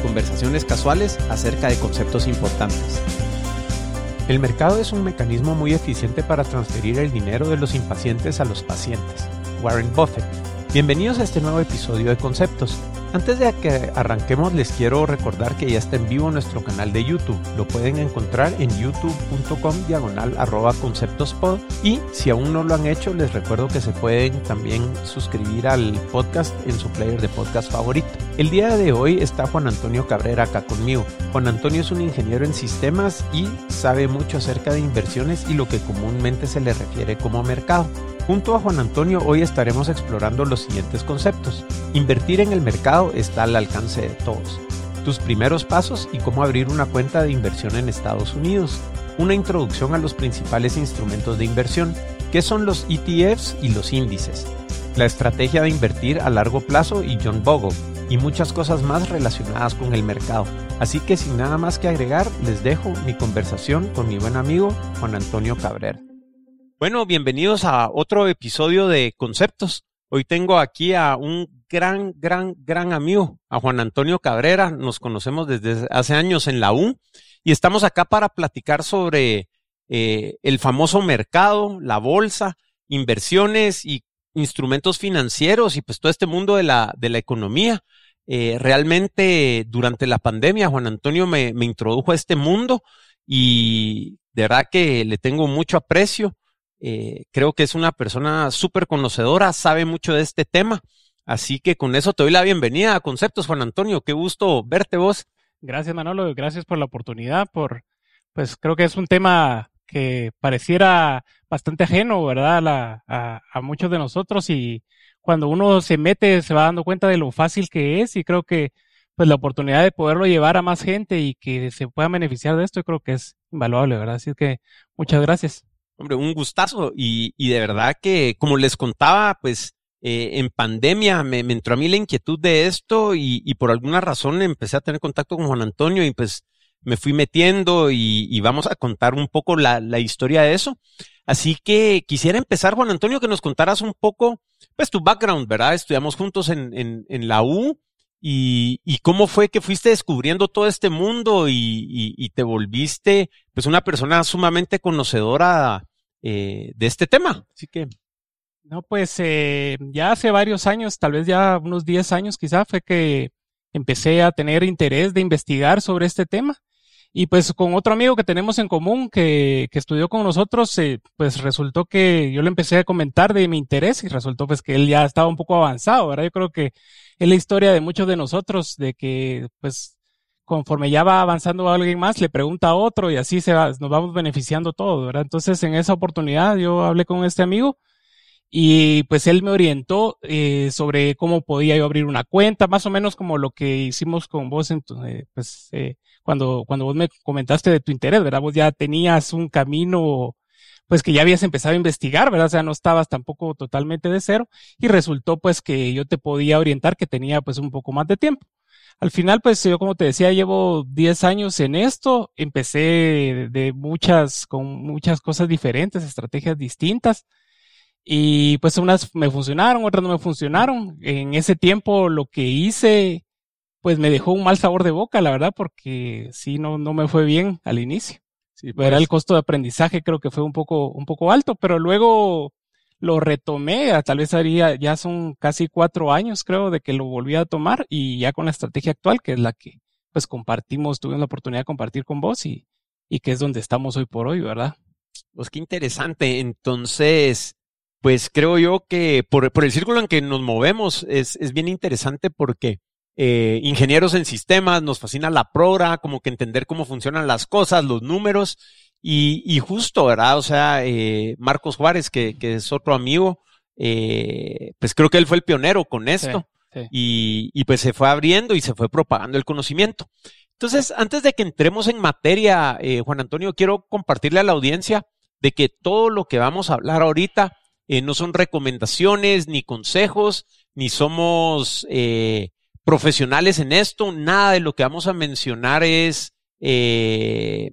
conversaciones casuales acerca de conceptos importantes. El mercado es un mecanismo muy eficiente para transferir el dinero de los impacientes a los pacientes. Warren Buffett. Bienvenidos a este nuevo episodio de Conceptos. Antes de que arranquemos les quiero recordar que ya está en vivo nuestro canal de YouTube. Lo pueden encontrar en youtube.com diagonal arroba conceptospod y si aún no lo han hecho les recuerdo que se pueden también suscribir al podcast en su player de podcast favorito. El día de hoy está Juan Antonio Cabrera acá conmigo. Juan Antonio es un ingeniero en sistemas y sabe mucho acerca de inversiones y lo que comúnmente se le refiere como mercado. Junto a Juan Antonio hoy estaremos explorando los siguientes conceptos. Invertir en el mercado está al alcance de todos. Tus primeros pasos y cómo abrir una cuenta de inversión en Estados Unidos. Una introducción a los principales instrumentos de inversión, que son los ETFs y los índices. La estrategia de invertir a largo plazo y John Bogle, y muchas cosas más relacionadas con el mercado. Así que sin nada más que agregar, les dejo mi conversación con mi buen amigo Juan Antonio Cabrera. Bueno, bienvenidos a otro episodio de Conceptos. Hoy tengo aquí a un gran, gran, gran amigo, a Juan Antonio Cabrera. Nos conocemos desde hace años en la U y estamos acá para platicar sobre eh, el famoso mercado, la bolsa, inversiones y instrumentos financieros y pues todo este mundo de la, de la economía. Eh, realmente durante la pandemia Juan Antonio me, me introdujo a este mundo y de verdad que le tengo mucho aprecio eh, creo que es una persona súper conocedora, sabe mucho de este tema. Así que con eso te doy la bienvenida a Conceptos, Juan Antonio. Qué gusto verte vos. Gracias, Manolo. Gracias por la oportunidad. Por, pues creo que es un tema que pareciera bastante ajeno, ¿verdad? A, a, muchos de nosotros y cuando uno se mete se va dando cuenta de lo fácil que es y creo que pues la oportunidad de poderlo llevar a más gente y que se pueda beneficiar de esto, creo que es invaluable, ¿verdad? Así que muchas gracias. Hombre, un gustazo. Y, y de verdad que, como les contaba, pues eh, en pandemia me, me, entró a mí la inquietud de esto y, y, por alguna razón empecé a tener contacto con Juan Antonio y pues me fui metiendo y, y vamos a contar un poco la, la, historia de eso. Así que quisiera empezar, Juan Antonio, que nos contaras un poco, pues tu background, ¿verdad? Estudiamos juntos en, en, en la U. Y, y, cómo fue que fuiste descubriendo todo este mundo y, te volviste pues una persona sumamente conocedora eh, de este tema. Así que. No, pues eh, ya hace varios años, tal vez ya unos 10 años quizá, fue que empecé a tener interés de investigar sobre este tema. Y pues con otro amigo que tenemos en común que, que estudió con nosotros, eh, pues resultó que yo le empecé a comentar de mi interés y resultó pues que él ya estaba un poco avanzado, ¿verdad? Yo creo que es la historia de muchos de nosotros, de que pues conforme ya va avanzando alguien más, le pregunta a otro y así se va, nos vamos beneficiando todos, ¿verdad? Entonces, en esa oportunidad yo hablé con este amigo y pues él me orientó eh, sobre cómo podía yo abrir una cuenta, más o menos como lo que hicimos con vos, en eh, pues eh, cuando, cuando vos me comentaste de tu interés, ¿verdad? Vos ya tenías un camino pues que ya habías empezado a investigar, ¿verdad? O sea, no estabas tampoco totalmente de cero y resultó pues que yo te podía orientar que tenía pues un poco más de tiempo. Al final, pues yo como te decía, llevo 10 años en esto, empecé de muchas, con muchas cosas diferentes, estrategias distintas. Y pues unas me funcionaron, otras no me funcionaron. En ese tiempo lo que hice, pues me dejó un mal sabor de boca, la verdad, porque sí, no, no me fue bien al inicio. Sí, Era pues. el costo de aprendizaje, creo que fue un poco, un poco alto, pero luego lo retomé, tal vez haría, ya son casi cuatro años creo de que lo volví a tomar y ya con la estrategia actual, que es la que pues compartimos, tuvimos la oportunidad de compartir con vos y, y que es donde estamos hoy por hoy, ¿verdad? Pues qué interesante. Entonces, pues creo yo que por, por el círculo en que nos movemos es, es bien interesante porque eh, ingenieros en sistemas, nos fascina la progra, como que entender cómo funcionan las cosas, los números, y, y justo, ¿verdad? O sea, eh, Marcos Juárez, que, que es otro amigo, eh, pues creo que él fue el pionero con esto. Sí, sí. Y, y pues se fue abriendo y se fue propagando el conocimiento. Entonces, antes de que entremos en materia, eh, Juan Antonio, quiero compartirle a la audiencia de que todo lo que vamos a hablar ahorita eh, no son recomendaciones ni consejos, ni somos eh, profesionales en esto. Nada de lo que vamos a mencionar es, eh,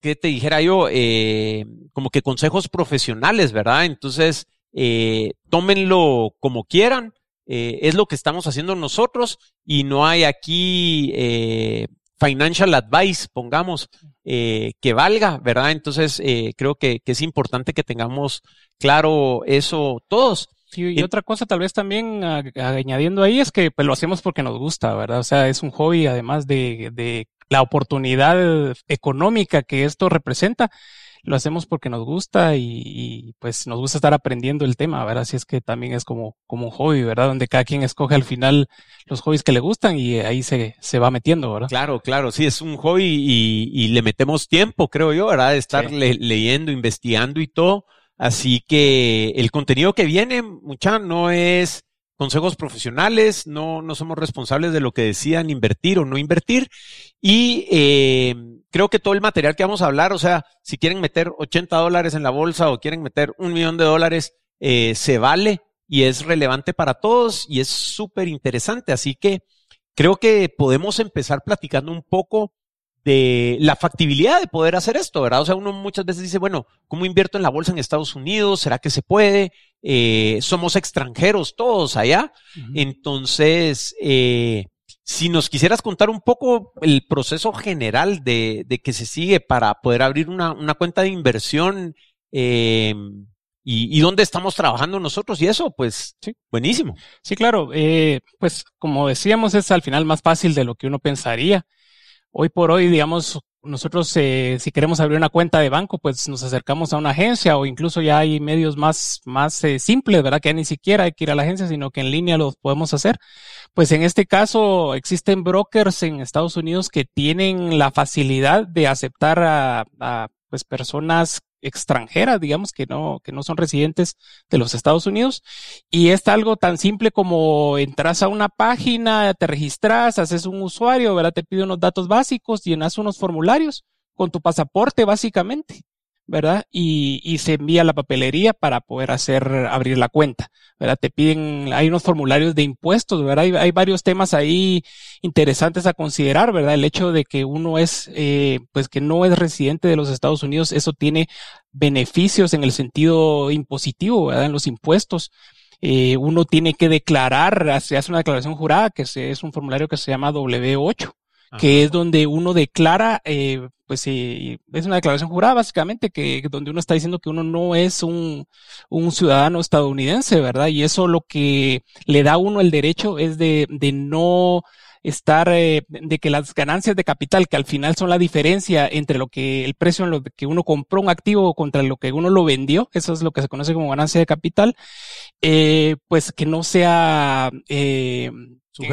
¿qué te dijera yo? Eh, como que consejos profesionales, ¿verdad? Entonces, eh, tómenlo como quieran. Eh, es lo que estamos haciendo nosotros y no hay aquí eh, financial advice, pongamos, eh, que valga, ¿verdad? Entonces, eh, creo que, que, es importante que tengamos claro eso todos. Y, y otra cosa tal vez también a, a, añadiendo ahí es que pues, lo hacemos porque nos gusta, ¿verdad? O sea, es un hobby además de, de la oportunidad económica que esto representa lo hacemos porque nos gusta y, y, pues nos gusta estar aprendiendo el tema, ¿verdad? Así es que también es como, como un hobby, ¿verdad? Donde cada quien escoge al final los hobbies que le gustan y ahí se, se va metiendo, ¿verdad? Claro, claro, sí, es un hobby y, y le metemos tiempo, creo yo, ¿verdad? De estar sí. le, leyendo, investigando y todo. Así que el contenido que viene, mucha, no es consejos profesionales, no, no somos responsables de lo que decían invertir o no invertir. Y eh, creo que todo el material que vamos a hablar, o sea, si quieren meter 80 dólares en la bolsa o quieren meter un millón de dólares, eh, se vale y es relevante para todos y es súper interesante. Así que creo que podemos empezar platicando un poco de la factibilidad de poder hacer esto, ¿verdad? O sea, uno muchas veces dice, bueno, ¿cómo invierto en la bolsa en Estados Unidos? ¿Será que se puede? Eh, somos extranjeros todos allá. Uh -huh. Entonces, eh, si nos quisieras contar un poco el proceso general de, de que se sigue para poder abrir una, una cuenta de inversión eh, y, y, dónde estamos trabajando nosotros y eso, pues sí. buenísimo. Sí, claro. Eh, pues como decíamos, es al final más fácil de lo que uno pensaría hoy por hoy, digamos, nosotros eh, si queremos abrir una cuenta de banco, pues nos acercamos a una agencia o incluso ya hay medios más, más eh, simples, ¿verdad? Que ya ni siquiera hay que ir a la agencia, sino que en línea los podemos hacer. Pues en este caso existen brokers en Estados Unidos que tienen la facilidad de aceptar a, a pues personas extranjeras, digamos, que no, que no son residentes de los Estados Unidos. Y es algo tan simple como entras a una página, te registras, haces un usuario. Te pide unos datos básicos, llenas unos formularios con tu pasaporte, básicamente. ¿Verdad? Y, y, se envía la papelería para poder hacer, abrir la cuenta, ¿verdad? Te piden, hay unos formularios de impuestos, ¿verdad? Hay, hay varios temas ahí interesantes a considerar, ¿verdad? El hecho de que uno es, eh, pues que no es residente de los Estados Unidos, eso tiene beneficios en el sentido impositivo, ¿verdad? En los impuestos. Eh, uno tiene que declarar, se hace una declaración jurada, que es un formulario que se llama W8, Ajá. que es donde uno declara, eh, pues eh, es una declaración jurada básicamente, que donde uno está diciendo que uno no es un, un ciudadano estadounidense, ¿verdad? Y eso lo que le da a uno el derecho es de, de no estar, eh, de que las ganancias de capital, que al final son la diferencia entre lo que el precio en lo que uno compró un activo contra lo que uno lo vendió, eso es lo que se conoce como ganancia de capital, eh, pues que no sea, eh,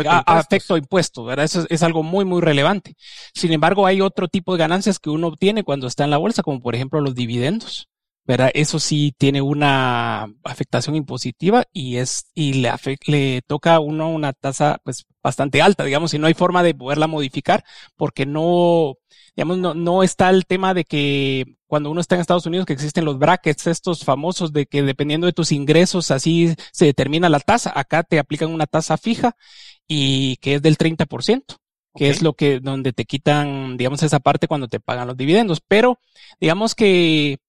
a, a afecto a impuestos, ¿verdad? Eso es, es, algo muy, muy relevante. Sin embargo, hay otro tipo de ganancias que uno obtiene cuando está en la bolsa, como por ejemplo los dividendos. ¿verdad? Eso sí tiene una afectación impositiva y es, y le, le toca a uno una tasa, pues, bastante alta, digamos, y no hay forma de poderla modificar porque no, digamos, no, no está el tema de que cuando uno está en Estados Unidos que existen los brackets estos famosos de que dependiendo de tus ingresos así se determina la tasa. Acá te aplican una tasa fija y que es del 30%, que okay. es lo que, donde te quitan, digamos, esa parte cuando te pagan los dividendos. Pero, digamos que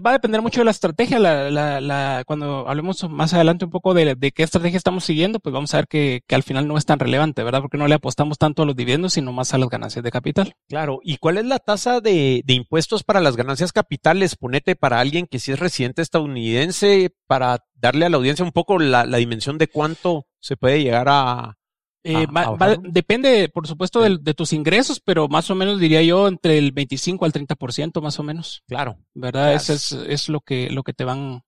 va a depender mucho de la estrategia. La, la, la, cuando hablemos más adelante un poco de, de, qué estrategia estamos siguiendo, pues vamos a ver que, que, al final no es tan relevante, ¿verdad? Porque no le apostamos tanto a los dividendos, sino más a las ganancias de capital. Claro. ¿Y cuál es la tasa de, de impuestos para las ganancias capitales? Ponete para alguien que sí es residente estadounidense, para darle a la audiencia un poco la, la dimensión de cuánto se puede llegar a, eh, va, va, depende, por supuesto, de, de, tus ingresos, pero más o menos diría yo entre el 25 al 30% más o menos. Claro. ¿Verdad? Claro. Eso es, es lo que, lo que te van,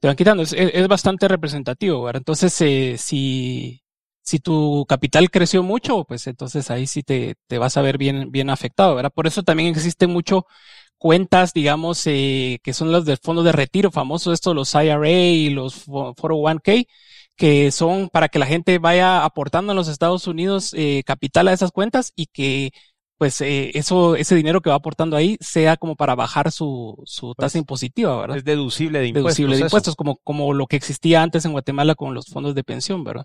te van quitando. Es, es bastante representativo, ¿verdad? Entonces, eh, si, si tu capital creció mucho, pues entonces ahí sí te, te vas a ver bien, bien afectado, ¿verdad? Por eso también existe mucho cuentas, digamos, eh, que son los del fondo de retiro famosos, estos, los IRA y los 401k, que son para que la gente vaya aportando en los Estados Unidos eh, capital a esas cuentas y que pues eh, eso, ese dinero que va aportando ahí sea como para bajar su, su tasa Pues, impositiva, ¿verdad? Es deducible de impuestos. Deducible de eso. impuestos, como, como lo que existía antes en Guatemala con los fondos de pensión, ¿verdad?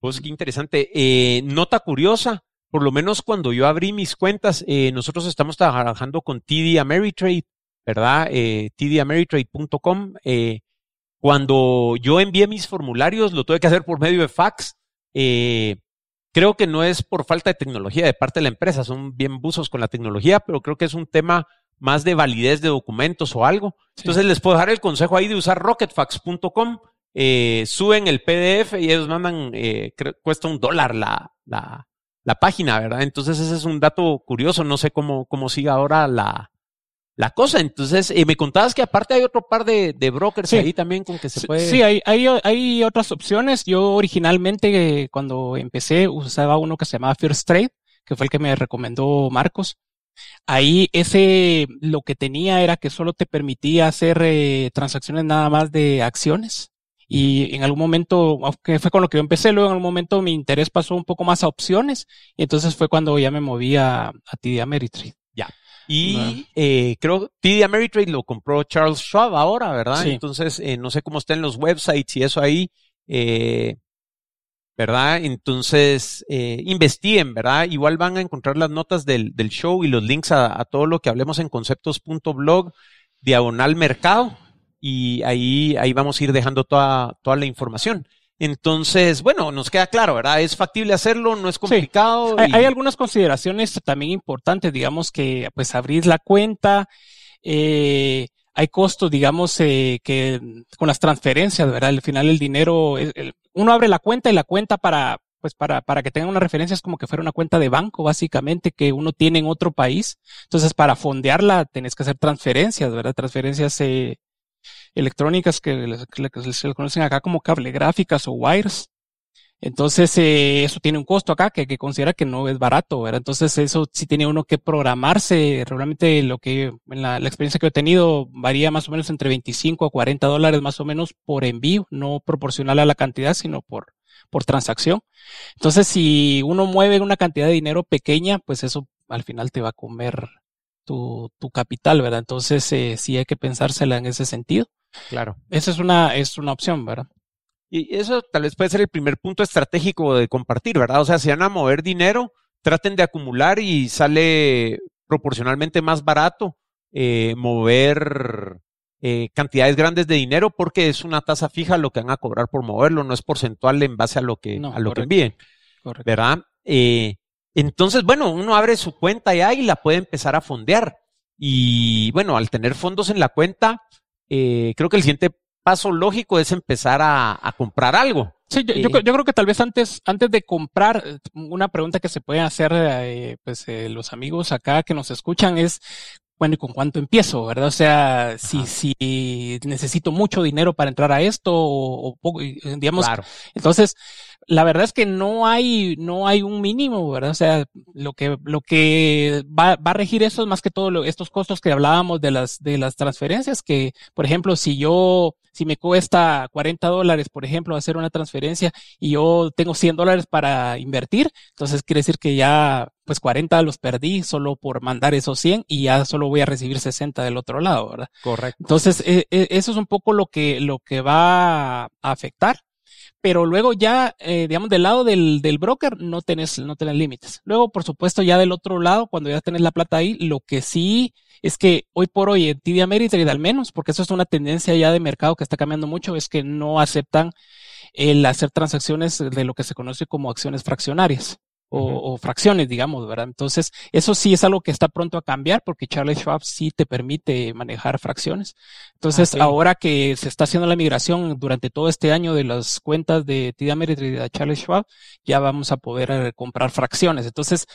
Pues qué interesante. Eh, nota curiosa, por lo menos cuando yo abrí mis cuentas, eh, nosotros estamos trabajando con TD Ameritrade, ¿verdad? Eh, tdameritrade.com. Eh, cuando yo envié mis formularios, lo tuve que hacer por medio de fax. Eh, creo que no es por falta de tecnología de parte de la empresa, son bien buzos con la tecnología, pero creo que es un tema más de validez de documentos o algo. Sí. Entonces les puedo dar el consejo ahí de usar rocketfax.com. Eh, suben el PDF y ellos mandan, eh, creo- cuesta un dólar la, la, la página, ¿verdad? Entonces ese es un dato curioso, no sé cómo, cómo sigue ahora la, la cosa. Entonces, eh, me contabas que aparte hay otro par de, de brokers Sí. ahí también con que se puede. Sí, hay, hay, hay otras opciones. Yo originalmente, cuando empecé, usaba uno que se llamaba First Trade, que fue el que me recomendó Marcos. Ahí ese, lo que tenía era que solo te permitía hacer eh, transacciones nada más de acciones. Y en algún momento, que fue con lo que yo empecé, luego en algún momento mi interés pasó un poco más a opciones. Y entonces fue cuando ya me moví a, a TD Ameritrade. Y Bueno. eh, creo TD Ameritrade lo compró Charles Schwab ahora, ¿verdad? Sí. Entonces, eh, no sé cómo está en los websites y eso ahí, eh, ¿verdad? Entonces, eh, investiguen, ¿verdad? Igual van a encontrar las notas del, del show y los links a, a todo lo que hablemos en conceptos.blog, diagonal mercado, y ahí, ahí vamos a ir dejando toda, toda la información. Entonces, bueno, nos queda claro, ¿verdad? Es factible hacerlo, no es complicado. Hay, y- hay algunas consideraciones también importantes, digamos que pues abrir la cuenta, eh, hay costos, digamos, eh, que con las transferencias, ¿verdad? Al final el dinero, el- el- uno abre la cuenta y la cuenta para, pues para, para que tengan una referencia es como que fuera una cuenta de banco, básicamente, que uno tiene en otro país. Entonces, para fondearla tenés que hacer transferencias, ¿verdad? Transferencias eh, electrónicas que, se conocen acá como cable gráficas o wires. Entonces, eh, eso tiene un costo acá que que considerar que no es barato, ¿verdad? Entonces, eso sí tiene uno que programarse. Realmente lo que, en la, la experiencia que he tenido, varía más o menos entre 25 a 40 dólares más o menos por envío, no proporcional a la cantidad, sino por, por transacción. Entonces, si uno mueve una cantidad de dinero pequeña, pues eso al final te va a comer tu, tu capital, ¿verdad? Entonces, eh, sí hay que pensársela en ese sentido. Claro. Esa es una, es una opción, ¿verdad? Y eso tal vez puede ser el primer punto estratégico de compartir, ¿verdad? O sea, si van a mover dinero, traten de acumular y sale proporcionalmente más barato eh, mover eh, cantidades grandes de dinero porque es una tasa fija lo que van a cobrar por moverlo, no es porcentual en base a lo que, No, a lo que envíen, Correcto. ¿verdad? Eh, entonces, bueno, uno abre su cuenta ya y la puede empezar a fondear. Y bueno, al tener fondos en la cuenta, eh, creo que el siguiente paso lógico es empezar a, a comprar algo. Sí, yo, yo Eh, creo- yo creo que tal vez antes, antes de comprar, una pregunta que se pueden hacer eh, pues eh, los amigos acá que nos escuchan es, bueno, ¿y con cuánto empiezo? ¿Verdad? O sea, si, Ajá. si necesito mucho dinero para entrar a esto o, o poco, eh, digamos, Claro. entonces, la verdad es que no hay, no hay un mínimo, ¿verdad? O sea, lo que, lo que va, va a regir eso es más que todo lo- estos costos que hablábamos de las, de las transferencias, que, por ejemplo, si yo, si me cuesta 40 dólares, por ejemplo, hacer una transferencia y yo tengo 100 dólares para invertir, entonces quiere decir que ya, pues 40 los perdí solo por mandar esos 100 y ya solo voy a recibir 60 del otro lado, ¿verdad? Correcto. Entonces, eh, eh, eso es un poco lo que, lo que va a afectar. Pero luego ya, eh, digamos, del lado del, del broker no tenés, no tenés límites. Luego, por supuesto, ya del otro lado, cuando ya tenés la plata ahí, lo que sí es que hoy por hoy en TD Ameritrade al menos, porque eso es una tendencia ya de mercado que está cambiando mucho, es que no aceptan el hacer transacciones de lo que se conoce como acciones fraccionarias o, o fracciones, digamos, ¿verdad? Entonces, eso sí es algo que está pronto a cambiar porque Charles Schwab sí te permite manejar fracciones. Entonces, Ok. ahora que se está haciendo la migración durante todo este año de las cuentas de TD Ameritrade a Charles Schwab, ya vamos a poder eh, comprar fracciones. Entonces,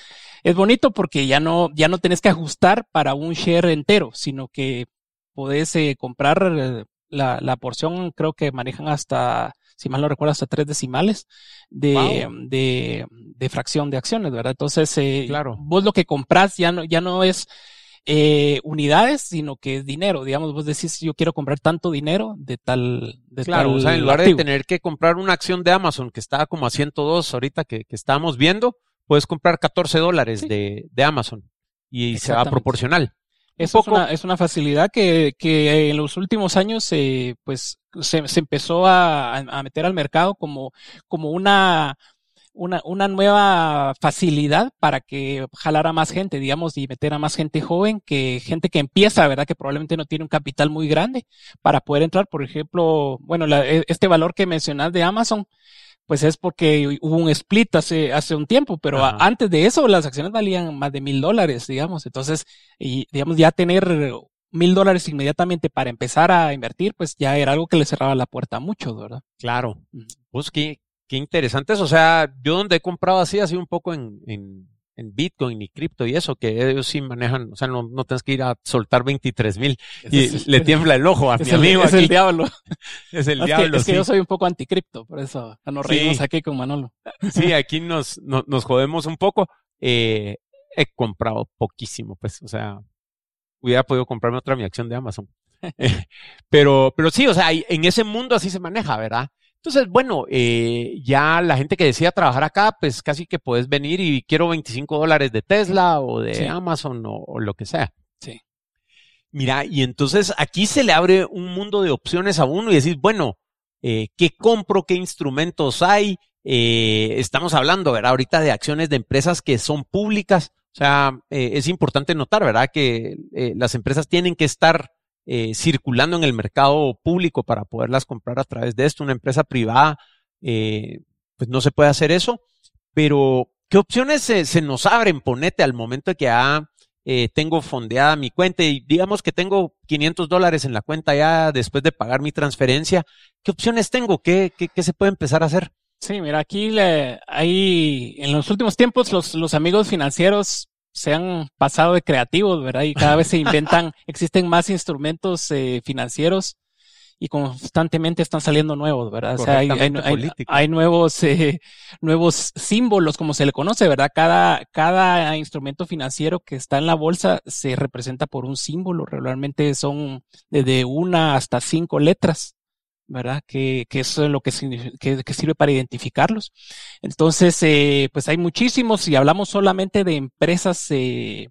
es bonito porque ya no, ya no tenés que ajustar para un share entero, sino que podés eh, comprar eh, la, la porción, creo que manejan hasta, si mal no recuerdo, hasta tres decimales de, Wow. de, de fracción de acciones, ¿verdad? Entonces, eh, Claro. vos lo que compras ya no, ya no es eh, unidades, sino que es dinero. Digamos, vos decís, yo quiero comprar tanto dinero de tal. De claro, o sea, en lugar de tener que comprar una acción de Amazon que estaba como a 102 ahorita que, que estábamos viendo, puedes comprar 14 dólares de, de Amazon y se va proporcional. Eso es, una, es una facilidad que, que en los últimos años eh, pues se, se empezó a, a, meter al mercado como, como una, una, una nueva facilidad para que jalara más gente, digamos, y meter a más gente joven, que gente que empieza, ¿verdad? Que probablemente no tiene un capital muy grande para poder entrar, por ejemplo, bueno, la, e, este valor que mencionas de Amazon, pues es porque hubo un split hace, hace un tiempo, pero antes de eso las acciones valían más de mil dólares, digamos. Entonces, y digamos, ya tener mil dólares inmediatamente para empezar a invertir, pues ya era algo que le cerraba la puerta a muchos, ¿verdad? Claro. Pues qué, qué interesantes. O sea, yo donde he comprado así, así un poco en, en, en Bitcoin y cripto y eso, que ellos sí manejan, o sea, no, no tienes que ir a soltar 23 mil y le tiembla el ojo a mi amigo. Es el diablo. Es el diablo. es que yo soy un poco anticripto, por eso nos reímos aquí con Manolo. Sí, aquí nos, nos, jodemos un poco. Eh, he comprado poquísimo, pues, o sea, hubiera podido comprarme otra mi acción de Amazon. pero, pero sí, o sea, en ese mundo así se maneja, ¿verdad? Entonces, bueno, eh, ya la gente que decía trabajar acá, pues casi que puedes venir y quiero 25 dólares de Tesla o de Amazon o, lo que sea. Sí. Mira, y entonces aquí se le abre un mundo de opciones a uno y decir, bueno, eh, ¿qué compro? ¿Qué instrumentos hay? Eh, estamos hablando, ¿verdad? Ahorita de acciones de empresas que son públicas. O sea, eh, es importante notar, ¿verdad? Que eh, las empresas tienen que estar eh, circulando en el mercado público para poderlas comprar a través de esto. Una empresa privada, eh, pues no se puede hacer eso. Pero, ¿qué opciones se, nos abren? Ponete al momento que ah, eh, tengo fondeada mi cuenta y digamos que tengo 500 dólares en la cuenta ya después de pagar mi transferencia. ¿Qué opciones tengo? ¿Qué, qué, qué se puede empezar a hacer? Sí, mira, aquí le, hay, en los últimos tiempos los, los amigos financieros se han pasado de creativos, ¿verdad? Y cada vez se inventan, existen más instrumentos eh, financieros y constantemente están saliendo nuevos, ¿verdad? O sea, hay, hay, nuevos, eh, nuevos símbolos, como se le conoce, ¿verdad? Cada, cada instrumento financiero que está en la bolsa se representa por un símbolo. Regularmente son desde una hasta cinco letras. ¿Verdad? Que, que eso es lo que, que, que sirve para identificarlos. Entonces, eh, pues hay muchísimos, si hablamos solamente de empresas, eh,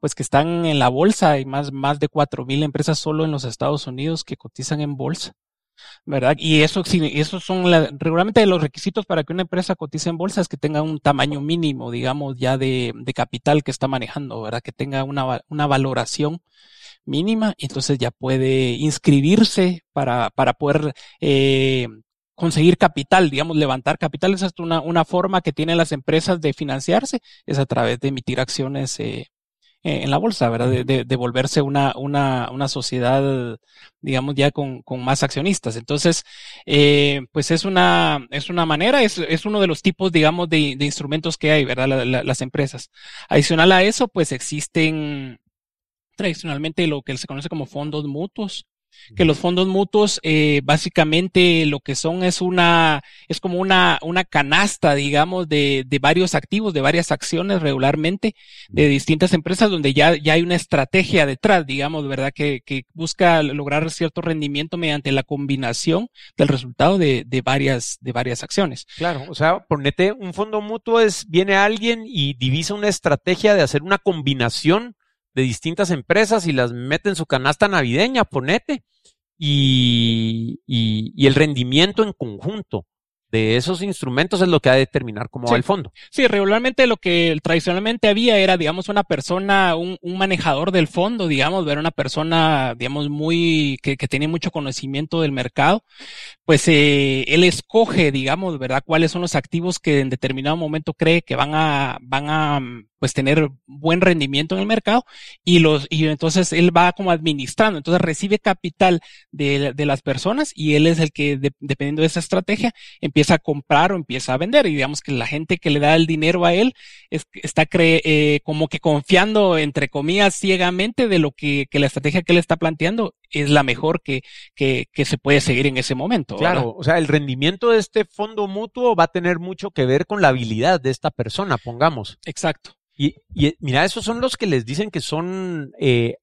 pues que están en la bolsa, hay más, más de cuatro mil empresas solo en los Estados Unidos que cotizan en bolsa. ¿verdad? Y eso, esos son la, regularmente los requisitos para que una empresa cotice en bolsa es que tenga un tamaño mínimo, digamos, ya de, de capital que está manejando, ¿verdad? Que tenga una, una valoración mínima, entonces ya puede inscribirse para, para poder eh, conseguir capital, digamos, levantar capital. Esa es una, una forma que tienen las empresas de financiarse, es a través de emitir acciones eh, en la bolsa, ¿verdad? De, de, volverse una, una, una sociedad, digamos, ya con, con más accionistas. Entonces, eh, pues es una, es una manera, es, es uno de los tipos, digamos, de, de instrumentos que hay, ¿verdad? las empresas. Adicional a eso, pues existen tradicionalmente lo que se conoce como fondos mutuos, que los fondos mutuos eh, básicamente lo que son es una es como una una canasta digamos de, de varios activos de varias acciones regularmente de distintas empresas donde ya ya hay una estrategia detrás digamos verdad que, que busca lograr cierto rendimiento mediante la combinación del resultado de, de varias de varias acciones. Claro o sea ponete un fondo mutuo es viene alguien y divisa una estrategia de hacer una combinación de distintas empresas y las mete en su canasta navideña, ponete, y, y, y el rendimiento en conjunto de esos instrumentos es lo que va a determinar cómo va el fondo. Sí, regularmente lo que tradicionalmente había era, digamos, una persona, un, un manejador del fondo, digamos, era una persona, digamos, muy, que, que tenía mucho conocimiento del mercado, pues eh, él escoge, digamos, ¿verdad?, cuáles son los activos que en determinado momento cree que van a, van a, pues tener buen rendimiento en el mercado y los, y entonces él va como administrando, entonces recibe capital de, de las personas y él es el que, dependiendo de esa estrategia, empieza a comprar o empieza a vender y digamos que la gente que le da el dinero a él es, está cre eh, como que confiando, entre comillas, ciegamente de lo que, que la estrategia que él está planteando es la mejor que, que, que se puede seguir en ese momento. Claro, o sea, el rendimiento de este fondo mutuo va a tener mucho que ver con la habilidad de esta persona, pongamos. Exacto. Y, y mira, esos son los que les dicen que son eh,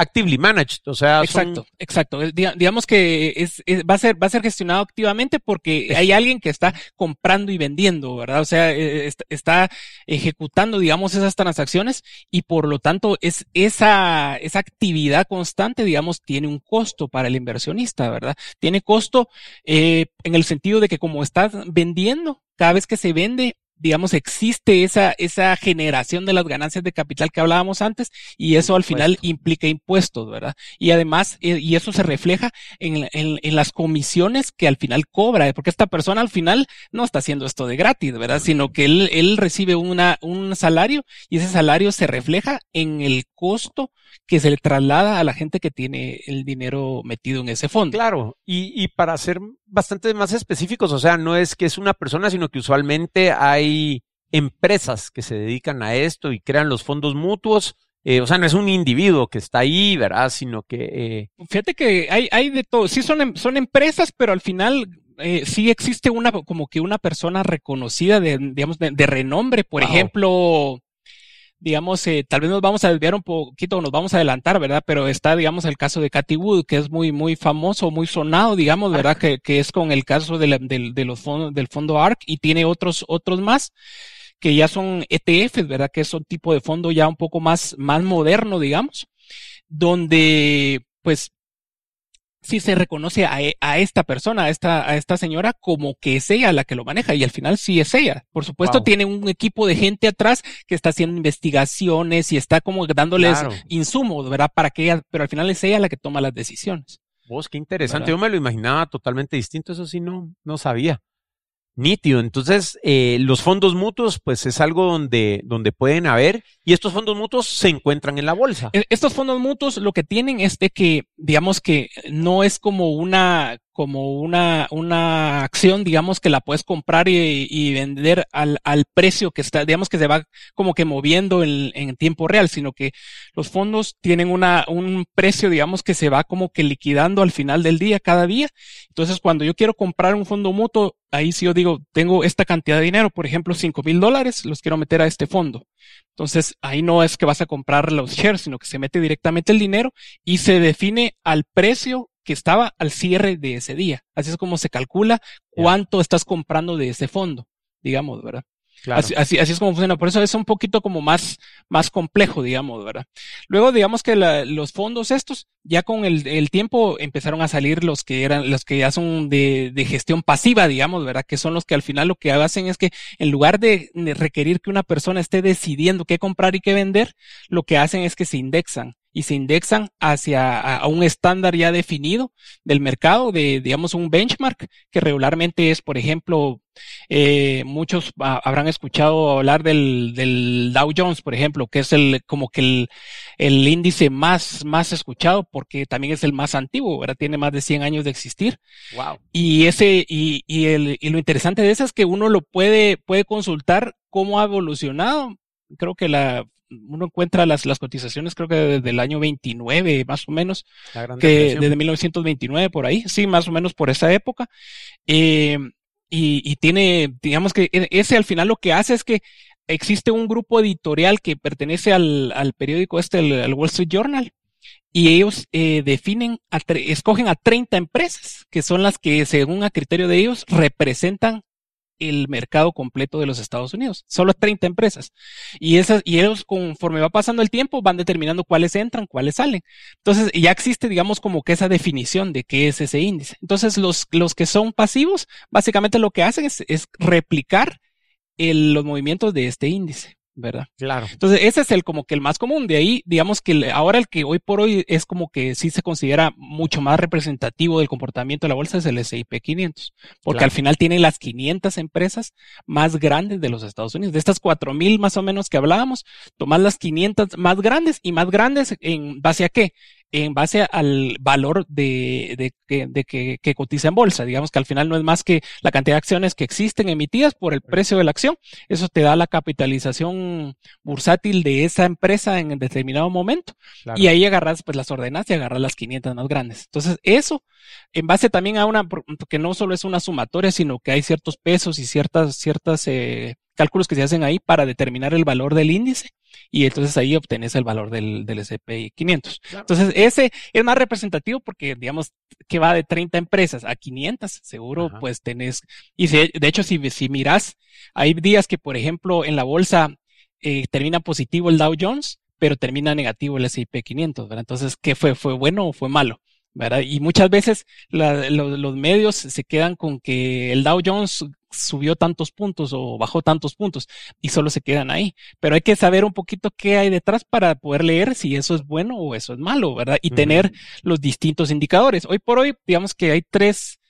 actively managed, o sea, exacto, exacto. digamos que es, va a ser va a ser gestionado activamente porque hay alguien que está comprando y vendiendo, ¿verdad? O sea, e, está, ejecutando, digamos, esas transacciones y por lo tanto es esa esa actividad constante, digamos, tiene un costo para el inversionista, ¿verdad? Tiene costo eh, en el sentido de que como estás vendiendo, cada vez que se vende digamos, existe esa, esa generación de las ganancias de capital que hablábamos antes y eso al final implica impuestos, ¿verdad? Y además, eh, y eso se refleja en, en, en, las comisiones que al final cobra, porque esta persona al final no está haciendo esto de gratis, ¿verdad? Sino que él, él recibe una, un salario y ese salario se refleja en el costo que se le traslada a la gente que tiene el dinero metido en ese fondo. Claro, y, y para ser bastante más específicos, o sea, no es que es una persona, sino que usualmente hay empresas que se dedican a esto y crean los fondos mutuos. Eh, o sea, no es un individuo que está ahí, ¿verdad? Sino que... Eh... Fíjate que hay, hay de todo. Sí son, em, son empresas, pero al final eh, sí existe una, como que una persona reconocida de, digamos, de, renombre. Por ejemplo, digamos, eh, tal vez nos vamos a desviar un poquito, nos vamos a adelantar, ¿verdad? Pero está, digamos, el caso de Cathy Wood, que es muy, muy famoso, muy sonado, digamos, ¿verdad? Que, que es con el caso de, de, los fondos, del fondo ARC y tiene otros, otros más que ya son ETFs, ¿verdad? Que son tipo de fondo ya un poco más, más moderno, digamos, donde, pues, si se reconoce a, e, a, esta persona, a esta, a esta señora, como que es ella la que lo maneja y al final sí es ella. Por supuesto, tiene un equipo de gente atrás que está haciendo investigaciones y está como dándoles insumos, ¿verdad? Para que ella, pero al final es ella la que toma las decisiones. Vos, qué interesante. Yo me lo imaginaba totalmente distinto. Eso sí, no, no sabía. Nítido. Entonces, eh, los fondos mutuos, pues es algo donde, donde pueden haber, y estos fondos mutuos se encuentran en la bolsa. E, estos fondos mutuos lo que tienen es de que, digamos que no es como una, como una, una acción, digamos, que la puedes comprar y, vender al, al, precio que está, digamos que se va como que moviendo en, en, tiempo real, sino que los fondos tienen una, un precio, digamos, que se va como que liquidando al final del día, cada día. Entonces, cuando yo quiero comprar un fondo mutuo, ahí sí yo digo, tengo esta cantidad de dinero, por ejemplo, cinco mil dólares, los quiero meter a este fondo. Entonces, ahí no es que vas a comprar los shares, sino que se mete directamente el dinero y se define al precio que estaba al cierre de ese día. Así es como se calcula cuánto estás comprando de ese fondo, digamos, ¿verdad? Así, así, es como funciona. Por eso es un poquito como más, más complejo, digamos, ¿verdad? Luego, digamos que la, los fondos estos, ya con el, el, tiempo empezaron a salir los que eran, los que ya son de, de, gestión pasiva, digamos, ¿verdad? Que son los que al final lo que hacen es que en lugar de requerir que una persona esté decidiendo qué comprar y qué vender, lo que hacen es que se indexan y se indexan hacia a, un estándar ya definido del mercado, de, digamos, un benchmark, que regularmente es, por ejemplo, eh, muchos habrán escuchado hablar del, del, Dow Jones, por ejemplo, que es el, como que el, el índice más, más escuchado porque también es el más antiguo, ahora tiene más de 100 años de existir. Wow. Y ese, y, y, el, y lo interesante de eso es que uno lo puede, puede consultar cómo ha evolucionado. Creo que la uno encuentra las, las cotizaciones, creo que desde el año 29, más o menos, que desde 1929 por ahí, sí, más o menos por esa época. Eh, y, y, tiene, digamos que e, ese al final lo que hace es que existe un grupo editorial que pertenece al, al periódico este, el, Wall Street Journal, y ellos eh, definen, escogen a 30 empresas, que son las que, según a criterio de ellos, representan el mercado completo de los Estados Unidos. Solo 30 empresas. Y esas, y ellos conforme va pasando el tiempo van determinando cuáles entran, cuáles salen. Entonces ya existe, digamos, como que esa definición de qué es ese índice. Entonces los, los que son pasivos, básicamente lo que hacen es, es replicar los movimientos de este índice. ¿Verdad? Claro. Entonces, ese es el como que el más común. De ahí, digamos que ahora el que hoy por hoy es como que sí se considera mucho más representativo del comportamiento de la bolsa es el S&P 500, porque al final tiene las 500 empresas más grandes de los Estados Unidos. De estas 4000 más o menos que hablábamos, tomar las 500 más grandes y más grandes en base a qué? En base al valor de, de, que, de que, que, cotiza en bolsa. Digamos que al final no es más que la cantidad de acciones que existen emitidas por el precio de la acción. Eso te da la capitalización bursátil de esa empresa en determinado momento. Y ahí agarras pues las ordenas y agarras las 500 más grandes. Entonces eso, en base también a una, que no solo es una sumatoria, sino que hay ciertos pesos y ciertas, ciertas, eh, cálculos que se hacen ahí para determinar el valor del índice y entonces ahí obtenés el valor del, del S&P 500. Entonces ese es más representativo porque digamos que va de 30 empresas a 500, seguro pues tenés, y de hecho si, si miras, hay días que por ejemplo en la bolsa eh, termina positivo el Dow Jones, pero termina negativo el S&P 500, ¿verdad? Entonces, ¿qué fue? ¿Fue bueno o fue malo? ¿Verdad? Y muchas veces los medios se quedan con que el Dow Jones subió tantos puntos o bajó tantos puntos y solo se quedan ahí. Pero hay que saber un poquito qué hay detrás para poder leer si eso es bueno o eso es malo, ¿verdad? Y tener los distintos indicadores. Hoy por hoy, digamos que hay tres,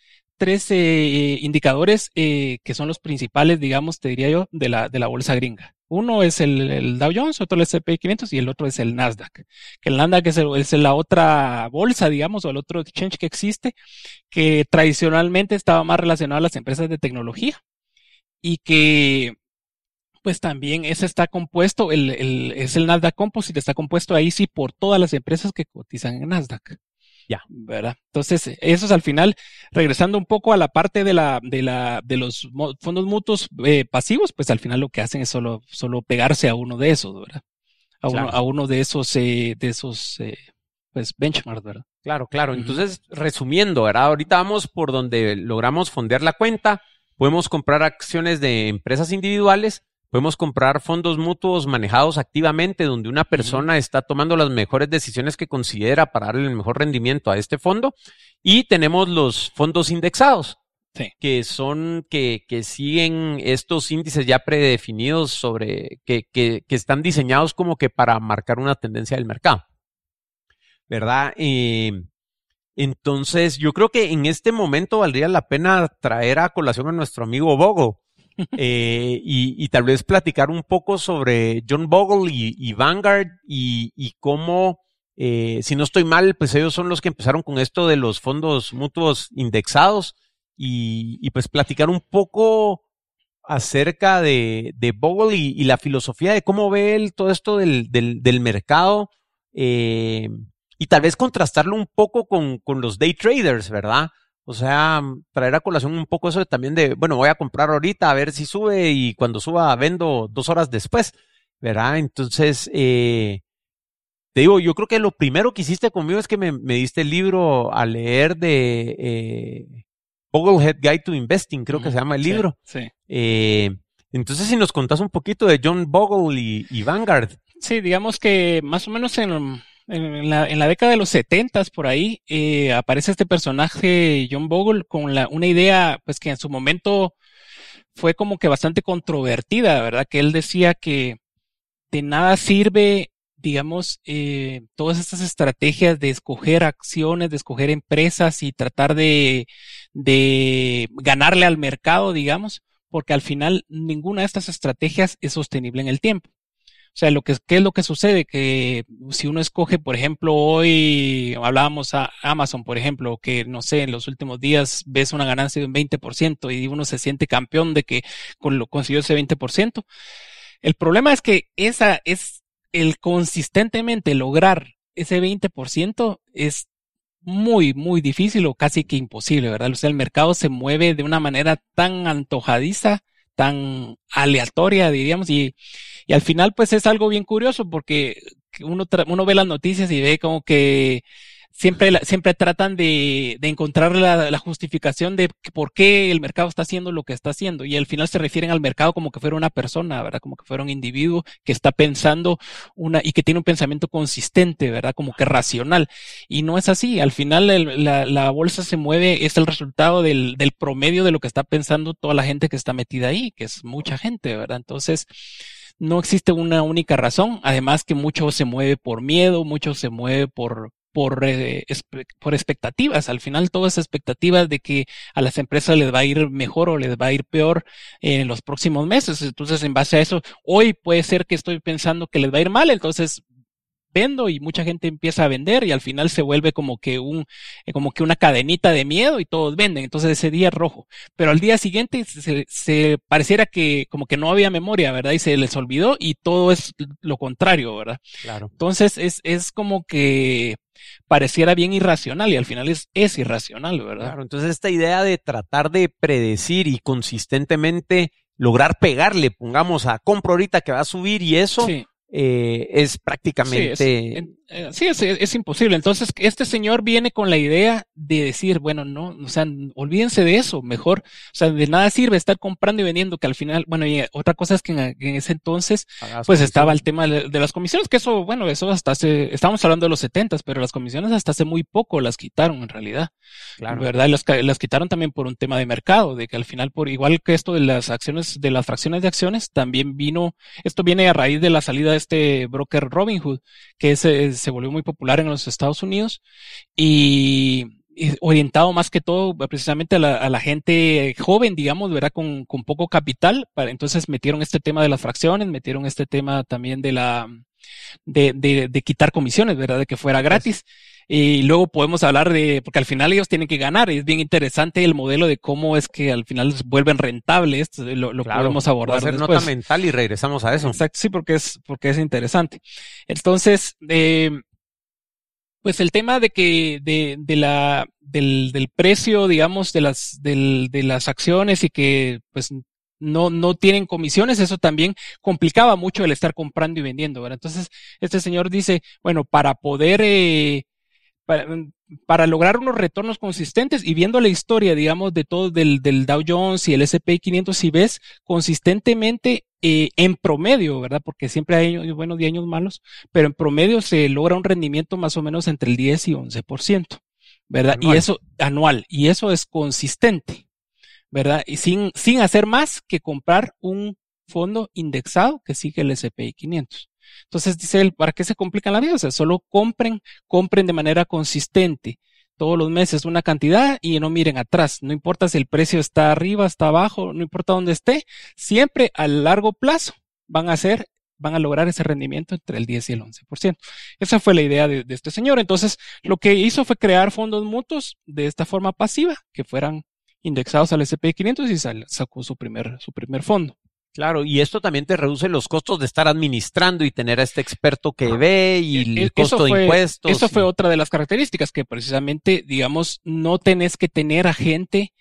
tres eh, indicadores eh, que son los principales, digamos, te diría yo, de la, de la bolsa gringa. Uno es el, Dow Jones, otro el S&P 500 y el otro es el Nasdaq. Que el Nasdaq es, es, la otra bolsa, digamos, o el otro exchange que existe, que tradicionalmente estaba más relacionado a las empresas de tecnología y que pues también ese está compuesto, el, el, es el Nasdaq Composite, está compuesto ahí sí por todas las empresas que cotizan en Nasdaq. Ya. ¿Verdad? Entonces, eso es al final, regresando un poco a la parte de la, de la, de los fondos mutuos eh, pasivos, pues al final lo que hacen es solo, solo pegarse a uno de esos, ¿verdad? A uno, a uno de esos, eh, de esos, eh, pues benchmarks, ¿verdad? Claro, claro. Entonces, resumiendo, ¿verdad? Ahorita vamos por donde logramos fondear la cuenta, podemos comprar acciones de empresas individuales Podemos comprar fondos mutuos manejados activamente, donde una persona está tomando las mejores decisiones que considera para darle el mejor rendimiento a este fondo. Y tenemos los fondos indexados, que son, que, que siguen estos índices ya predefinidos sobre, que, que, que, están diseñados como que para marcar una tendencia del mercado. ¿Verdad? Eh, entonces, yo creo que en este momento valdría la pena traer a colación a nuestro amigo Bogo eh, y, tal vez platicar un poco sobre John Bogle y, Vanguard y, cómo, eh, si no estoy mal, pues ellos son los que empezaron con esto de los fondos mutuos indexados y, pues platicar un poco acerca de, Bogle y, la filosofía de cómo ve él todo esto del, mercado eh, y tal vez contrastarlo un poco con los day traders, ¿verdad? O sea, traer a colación un poco eso también de, bueno, voy a comprar ahorita a ver si sube y cuando suba vendo dos horas después, ¿verdad? Entonces, eh, te digo, yo creo que lo primero que hiciste conmigo es que me, diste el libro a leer de eh, Boglehead Guide to Investing, creo que se llama el libro. Sí. Eh, entonces, si nos contás un poquito de John Bogle y, y Vanguard. Sí, digamos que más o menos en en la, en la década de los setentas, por ahí, eh, aparece este personaje, John Bogle, con la, una idea, pues que en su momento fue como que bastante controvertida, ¿verdad? Que él decía que de nada sirve, digamos, eh, todas estas estrategias de escoger acciones, de escoger empresas y tratar de, de ganarle al mercado, digamos, porque al final ninguna de estas estrategias es sostenible en el tiempo. O sea, lo que, ¿qué es lo que sucede? Que si uno escoge, por ejemplo, hoy hablábamos a Amazon, por ejemplo, que no sé, en los últimos días ves una ganancia de un 20% y uno se siente campeón de que lo consiguió ese 20%. El problema es que esa es el consistentemente lograr ese 20% es muy, muy difícil o casi que imposible, ¿verdad? O sea, el mercado se mueve de una manera tan antojadiza tan aleatoria, diríamos, y, y al final pues es algo bien curioso porque uno, uno ve las noticias y ve como que siempre, siempre tratan de, de encontrar la, la, justificación de por qué el mercado está haciendo lo que está haciendo. Y al final se refieren al mercado como que fuera una persona, ¿verdad? Como que fuera un individuo que está pensando una, y que tiene un pensamiento consistente, ¿verdad? Como que racional. Y no es así. Al final la, la, bolsa se mueve, es el resultado del, del promedio de lo que está pensando toda la gente que está metida ahí, que es mucha gente, ¿verdad? Entonces, no existe una única razón, además que mucho se mueve por miedo, mucho se mueve por, por, eh, por expectativas. Al final, todas expectativas de que a las empresas les va a ir mejor o les va a ir peor en los próximos meses. Entonces, en base a eso, hoy puede ser que estoy pensando que les va a ir mal, entonces vendo y mucha gente empieza a vender y al final se vuelve como que un, eh, como que una cadenita de miedo y todos venden. Entonces ese día es rojo. Pero al día siguiente se, se, pareciera que como que no había memoria, ¿verdad? Y se les olvidó y todo es lo contrario, ¿verdad? Claro. Entonces es, es como que pareciera bien irracional y al final es, es irracional, ¿verdad? Claro. Entonces esta idea de tratar de predecir y consistentemente lograr pegarle, pongamos a compro ahorita que va a subir y eso, eh, es prácticamente... Sí, es, es, imposible. Entonces, este señor viene con la idea de decir, bueno, no, o sea, olvídense de eso, mejor, o sea, de nada sirve estar comprando y vendiendo, que al final, bueno, y otra cosa es que en, ese entonces, pues estaba el tema de, las comisiones, que eso, bueno, eso hasta hace, estábamos hablando de los setentas, pero las comisiones hasta hace muy poco las quitaron en realidad. Claro. ¿Verdad? las, las quitaron también por un tema de mercado, de que al final, por igual que esto de las acciones, de las fracciones de acciones, también vino, esto viene a raíz de la salida de este broker Robinhood, que se, se volvió muy popular en los Estados Unidos y, orientado más que todo precisamente a la, gente joven, digamos, ¿verdad? Con, con, poco capital. Para, entonces metieron este tema de las fracciones, metieron este tema también de la, de, de, de quitar comisiones, ¿verdad? De que fuera gratis. Y luego podemos hablar de, porque al final ellos tienen que ganar, y es bien interesante el modelo de cómo es que al final vuelven rentables, lo, lo podemos abordar. hacer nota mental y regresamos a eso. Exacto, sí, porque es, porque es interesante. Entonces, eh, pues el tema de que, de, de la, del, del precio, digamos, de las, del, de las acciones y que, pues, no, no tienen comisiones, eso también complicaba mucho el estar comprando y vendiendo, ¿verdad? Entonces, este señor dice, bueno, para poder, eh, para, lograr unos retornos consistentes y viendo la historia, digamos, de todo del, del Dow Jones y el S&P 500, si ves consistentemente eh, en promedio, ¿verdad? Porque siempre hay años buenos y años malos, pero en promedio se logra un rendimiento más o menos entre el 10 y 11%, ¿verdad? Y eso anual, y eso es consistente, ¿verdad? Y sin, sin hacer más que comprar un fondo indexado que sigue el S&P 500. Entonces dice él, ¿para qué se complican la vida? O sea, solo compren, compren de manera consistente todos los meses una cantidad y no miren atrás. No importa si el precio está arriba, está abajo, no importa dónde esté, siempre a largo plazo van a hacer van a lograr ese rendimiento entre el 10 y el 11%. Esa fue la idea de, de, este señor. Entonces, lo que hizo fue crear fondos mutuos de esta forma pasiva, que fueran indexados al S&P 500 y sacó su primer, su primer fondo. Claro, y esto también te reduce los costos de estar administrando y tener a este experto que ve y e, el e, costo de impuestos. Eso fue otra de las características que precisamente, digamos, no tenés que tener a gente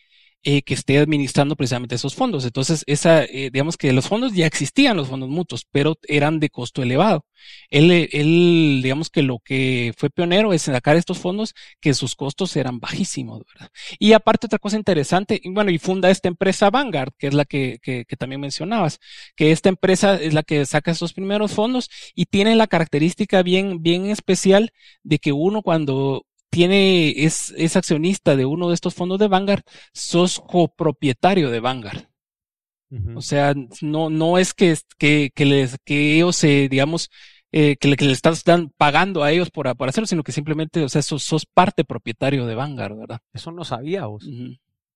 eh, que esté administrando precisamente esos fondos. Entonces, esa, eh, digamos que los fondos ya existían, los fondos mutuos, pero eran de costo elevado. Él, él, digamos que lo que fue pionero es sacar estos fondos que sus costos eran bajísimos, ¿verdad? Y aparte otra cosa interesante, bueno, y funda esta empresa Vanguard, que es la que, que, que también mencionabas, que esta empresa es la que saca esos primeros fondos y tiene la característica bien, bien especial de que uno cuando tiene, es, es accionista de uno de estos fondos de Vanguard, sos copropietario de Vanguard. O sea, no, no es que, que, que, les, que ellos, se digamos, eh, que, le, que le estás dan, pagando a ellos por, por hacerlo, sino que simplemente, o sea, sos, sos parte propietario de Vanguard, ¿verdad? Eso no sabíamos.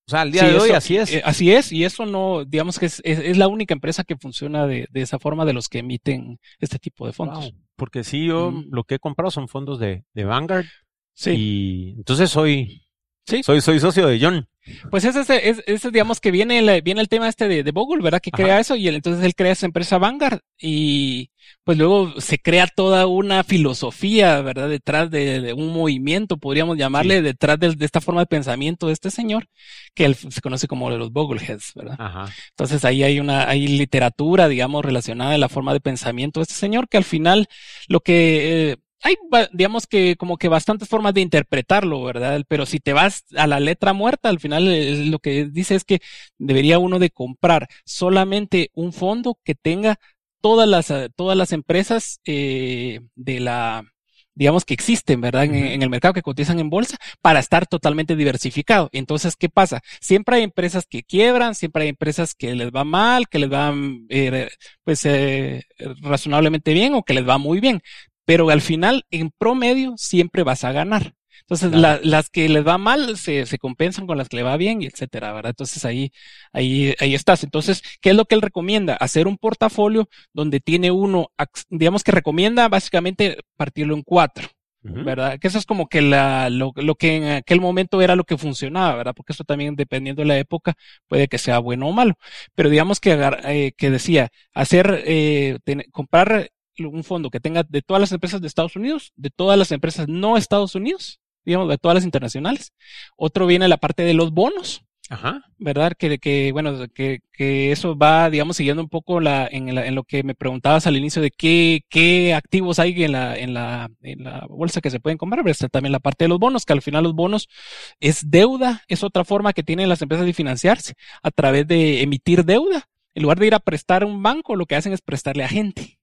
O sea, al día de hoy así es. Eh, así es, y eso no, digamos que es, es, la única empresa que funciona de, de, esa forma de los que emiten este tipo de fondos. Porque sí, yo lo que he comprado son fondos de, de Vanguard Sí. Y entonces soy, sí. soy, soy socio de John. Pues ese es, ese, digamos que viene el, viene el tema este de, de Bogle, ¿verdad? Que crea eso y entonces él crea esa empresa Vanguard y pues luego se crea toda una filosofía, ¿verdad? Detrás de, un movimiento, podríamos llamarle, detrás de, esta forma de pensamiento de este señor, que él se conoce como de los Bogleheads, ¿verdad? Ajá. Entonces ahí hay una, hay literatura, digamos, relacionada a la forma de pensamiento de este señor, que al final lo que, eh, hay, digamos que como que bastantes formas de interpretarlo, ¿verdad? Pero si te vas a la letra muerta, al final eh, lo que dice es que debería uno de comprar solamente un fondo que tenga todas las, eh, todas las empresas eh, de la, digamos que existen, ¿verdad? En, el mercado que cotizan en bolsa para estar totalmente diversificado. Entonces, ¿qué pasa? Siempre hay empresas que quiebran, siempre hay empresas que les va mal, que les va, eh, pues, eh, razonablemente bien o que les va muy bien pero al final, en promedio, siempre vas a ganar. Entonces, las que les va mal se, se, compensan con las que le va bien, y etcétera, ¿verdad? Entonces ahí, ahí, ahí estás. Entonces, ¿qué es lo que él recomienda? Hacer un portafolio donde tiene uno, digamos que recomienda básicamente partirlo en cuatro. ¿Verdad? Que eso es como que la, lo, lo, que en aquel momento era lo que funcionaba, ¿verdad? Porque eso también, dependiendo de la época, puede que sea bueno o malo. Pero digamos que, eh, que decía, hacer, eh, comprar un fondo que tenga de todas las empresas de Estados Unidos, de todas las empresas no Estados Unidos, digamos, de todas las internacionales. Otro viene la parte de los bonos, Ajá. ¿Verdad? Que, que bueno, que, que, eso va, digamos, siguiendo un poco la, en, en, lo que me preguntabas al inicio de qué, qué activos hay en la, en la, en la bolsa que se pueden comprar, pero está también la parte de los bonos, que al final los bonos es deuda, es otra forma que tienen las empresas de financiarse a través de emitir deuda. En lugar de ir a prestar a un banco, lo que hacen es prestarle a gente.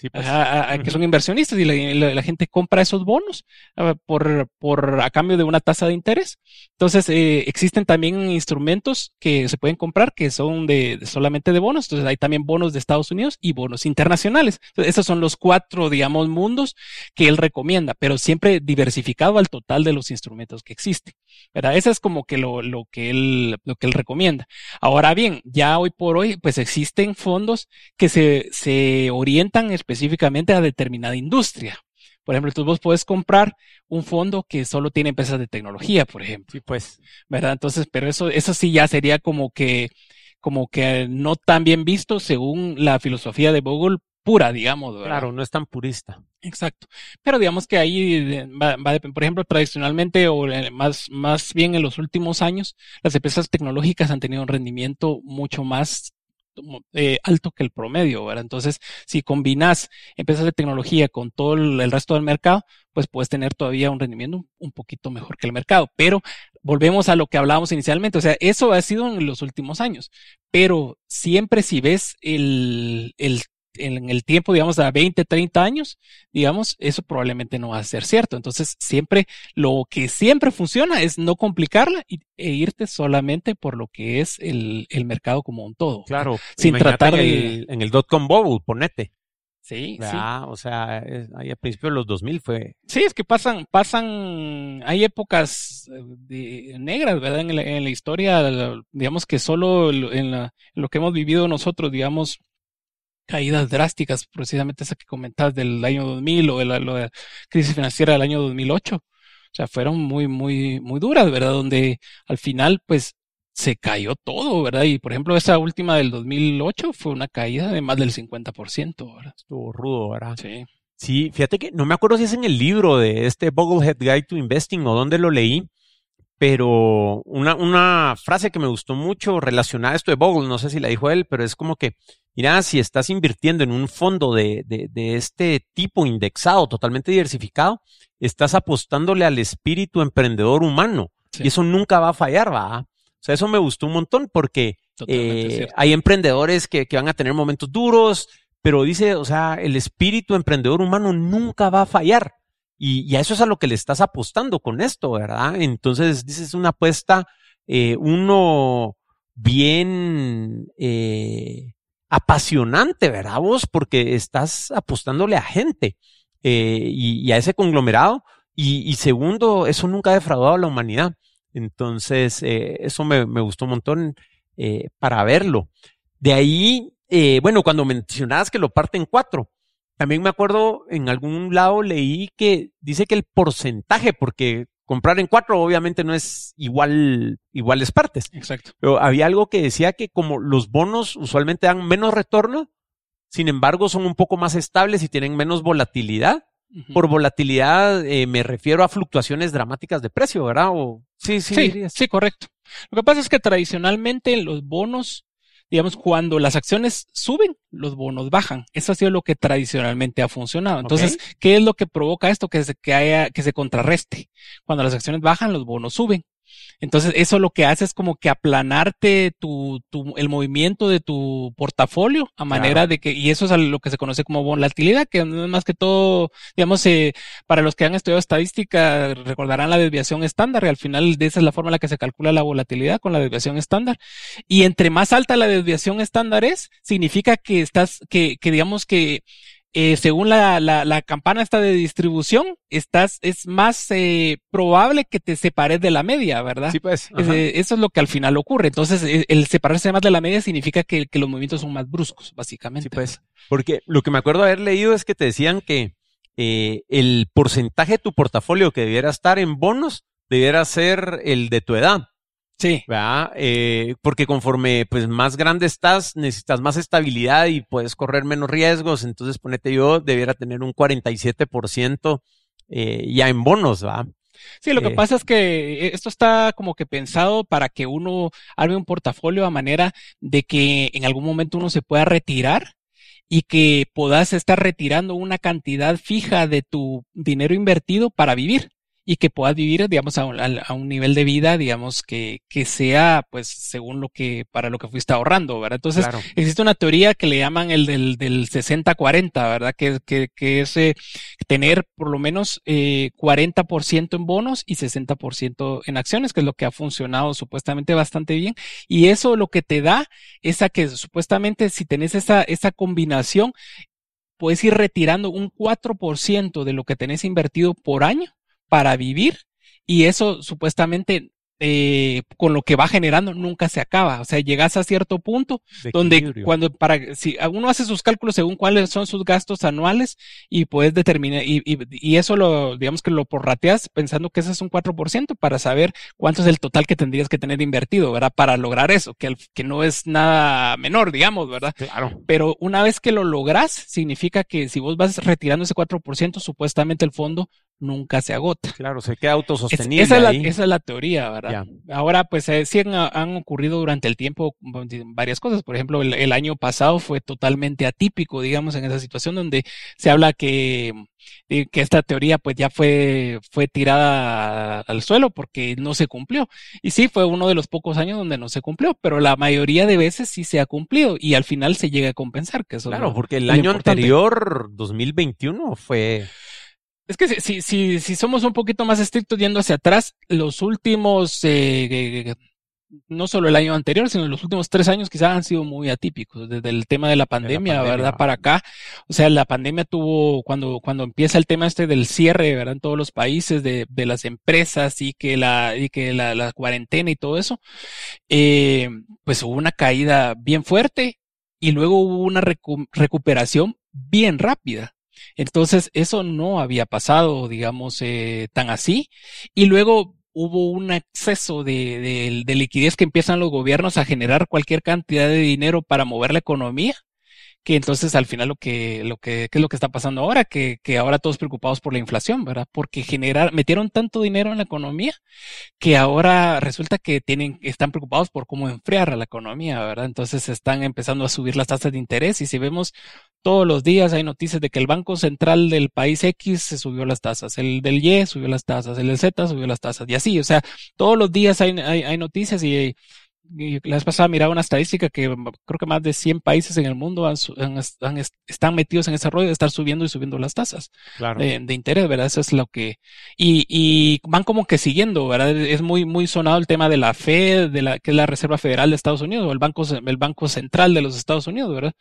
Pues. a, que son inversionistas y la, gente compra esos bonos ah, por, por a cambio de una tasa de interés. Entonces, eh, existen también instrumentos que se pueden comprar que son de, solamente de bonos. Entonces, hay también bonos de Estados Unidos y bonos internacionales. Esos son los cuatro, digamos, mundos que él recomienda, pero siempre diversificado al total de los instrumentos que existen. ¿verdad? Eso es como que lo, lo que él, lo que él recomienda. Ahora bien, ya hoy por hoy, pues existen fondos que se, se orientan específicamente a determinada industria. Por ejemplo, tú vos puedes comprar un fondo que solo tiene empresas de tecnología, por ejemplo. Sí, pues. ¿Verdad? Entonces, pero eso, eso sí ya sería como que, como que no tan bien visto según la filosofía de Google pura, digamos. ¿verdad? Claro, no es tan purista. Exacto. Pero digamos que ahí eh, va, va, por ejemplo, tradicionalmente o eh, más, más bien en los últimos años, las empresas tecnológicas han tenido un rendimiento mucho más eh, alto que el promedio, ¿verdad? Entonces, si combinas empresas de tecnología con todo el, resto del mercado, pues puedes tener todavía un rendimiento un, poquito mejor que el mercado. Pero volvemos a lo que hablábamos inicialmente, o sea, eso ha sido en los últimos años, pero siempre si ves el, el en el tiempo, digamos, a 20, 30 años, digamos, eso probablemente no va a ser cierto. Entonces, siempre, lo que siempre funciona es no complicarla e irte solamente por lo que es el, el mercado como un todo. Claro. Sin tratar de... En el, dot-com bubble, ponete. Sí, sí. O sea, ahí a principios de los 2000 fue. Sí, es que pasan, pasan, hay épocas eh, de, negras, ¿verdad? En la, en la historia, digamos que solo en, la, en, lo que hemos vivido nosotros, digamos, caídas drásticas, precisamente esa que comentabas del año 2000 o de la, crisis financiera del año 2008. O sea, fueron muy, muy, muy duras, ¿verdad? Donde al final, pues, se cayó todo, ¿verdad? Y por ejemplo, esa última del 2008 fue una caída de más del 50%, ¿verdad? Estuvo rudo, ¿verdad? Sí. Sí, fíjate que no me acuerdo si es en el libro de este Boglehead Guide to Investing o dónde lo leí, pero una, una frase que me gustó mucho relacionada a esto de Bogle, no sé si la dijo él, pero es como que Mira, si estás invirtiendo en un fondo de, de, este tipo indexado, totalmente diversificado, estás apostándole al espíritu emprendedor humano. Y eso nunca va a fallar, va. O sea, eso me gustó un montón porque eh, hay emprendedores que, que van a tener momentos duros, pero dice, o sea, el espíritu emprendedor humano nunca va a fallar. Y, y, a eso es a lo que le estás apostando con esto, ¿verdad? Entonces, dices una apuesta, eh, uno bien eh, apasionante, ¿verdad vos? Porque estás apostándole a gente eh, y, a ese conglomerado. Y, segundo, eso nunca ha defraudado a la humanidad. Entonces, eh, eso me, gustó un montón eh, para verlo. De ahí, bueno, cuando mencionabas que lo parte en cuatro, también me acuerdo en algún lado leí que dice que el porcentaje, porque comprar en cuatro obviamente no es igual, iguales partes. Exacto. Pero había algo que decía que como los bonos usualmente dan menos retorno, sin embargo son un poco más estables y tienen menos volatilidad. Por volatilidad eh, me refiero a fluctuaciones dramáticas de precio, ¿verdad? O, sí, sí, sí, sí, correcto. Lo que pasa es que tradicionalmente los bonos digamos, cuando las acciones suben, los bonos bajan. Eso ha sido lo que tradicionalmente ha funcionado. Entonces, ¿qué es lo que provoca esto? Que se, que haya, que se contrarreste. Cuando las acciones bajan, los bonos suben. Entonces, eso lo que hace es como que aplanarte tu, tu, el movimiento de tu portafolio a manera de que, y eso es lo que se conoce como volatilidad, que más que todo, digamos, eh, para los que han estudiado estadística, recordarán la desviación estándar, y al final de esa es la forma en la que se calcula la volatilidad con la desviación estándar. Y entre más alta la desviación estándar es, significa que estás, que, que digamos que eh, según la, la, la, campana esta de distribución, estás, es más eh, probable que te separes de la media, ¿verdad? Sí, pues. Eh, eso es lo que al final ocurre. Entonces, eh, el separarse más de la media significa que, que los movimientos son más bruscos, básicamente. Sí, pues. Porque lo que me acuerdo haber leído es que te decían que el porcentaje de tu portafolio que debiera estar en bonos debiera ser el de tu edad. Sí. ¿verdad? Eh, porque conforme pues más grande estás, necesitas más estabilidad y puedes correr menos riesgos. Entonces, ponete yo, debiera tener un 47% eh, ya en bonos, ¿va? Sí, lo que eh, pasa es que eh, esto está como que pensado para que uno arme un portafolio a manera de que en algún momento uno se pueda retirar y que puedas estar retirando una cantidad fija de tu dinero invertido para vivir y que puedas vivir, digamos, a un, a un, nivel de vida, digamos, que, que sea, pues, según lo que, para lo que fuiste ahorrando, ¿verdad? Entonces, existe una teoría que le llaman el del, del 60-40, ¿verdad? Que, que, que es eh, tener por lo menos eh, 40% en bonos y 60% en acciones, que es lo que ha funcionado supuestamente bastante bien. Y eso lo que te da es a que supuestamente si tenés esa, esa combinación, puedes ir retirando un 4% de lo que tenés invertido por año para vivir y eso supuestamente eh, con lo que va generando nunca se acaba. O sea, llegas a cierto punto donde cuando para si uno hace sus cálculos según cuáles son sus gastos anuales y puedes determinar y, y, y eso lo digamos que lo porrateas pensando que ese es un 4% para saber cuánto es el total que tendrías que tener invertido, ¿verdad? Para lograr eso, que, que no es nada menor, digamos, ¿verdad? Claro. Pero una vez que lo logras, significa que si vos vas retirando ese 4%, supuestamente el fondo nunca se agota. Claro, se queda autosostenible. esa, es la, esa, es la, teoría, ¿verdad? Ahora, pues eh, sí han, ocurrido durante el tiempo varias cosas. Por ejemplo, el, año pasado fue totalmente atípico, digamos, en esa situación donde se habla que, eh, que esta teoría pues ya fue, fue tirada al suelo porque no se cumplió. Y sí, fue uno de los pocos años donde no se cumplió, pero la mayoría de veces sí se ha cumplido y al final se llega a compensar. Que eso claro, porque el año anterior, 2021, fue es que si, si, si, somos un poquito más estrictos yendo hacia atrás, los últimos, eh, no solo el año anterior, sino los últimos tres años quizás han sido muy atípicos, desde el tema de la pandemia, ¿verdad? Para acá. O sea, la pandemia tuvo, cuando, cuando empieza el tema este del cierre, ¿verdad? En todos los países de, de las empresas y que la, y que la, la cuarentena y todo eso, eh, pues hubo una caída bien fuerte y luego hubo una recuperación bien rápida. Entonces, eso no había pasado, digamos, eh, tan así. Y luego hubo un exceso de, de, liquidez que empiezan los gobiernos a generar cualquier cantidad de dinero para mover la economía que entonces al final lo que, lo que, ¿qué es lo que está pasando ahora? Que, que ahora todos preocupados por la inflación, ¿verdad? Porque generar, metieron tanto dinero en la economía que ahora resulta que tienen, están preocupados por cómo enfriar a la economía, ¿verdad? Entonces están empezando a subir las tasas de interés y si vemos todos los días hay noticias de que el Banco Central del país X se subió las tasas, el del Y subió las tasas, el del Z subió las tasas y así, o sea, todos los días hay, hay, hay noticias y la vez pasada miraba una estadística que creo que más de 100 países en el mundo han, han, están metidos en ese rollo de estar subiendo y subiendo las tasas de, de, interés, ¿verdad? Eso es lo que... Y, y van como que siguiendo, ¿verdad? Es muy, muy sonado el tema de la Fed, de la, que es la Reserva Federal de Estados Unidos, o el Banco, el Banco Central de los Estados Unidos, ¿verdad?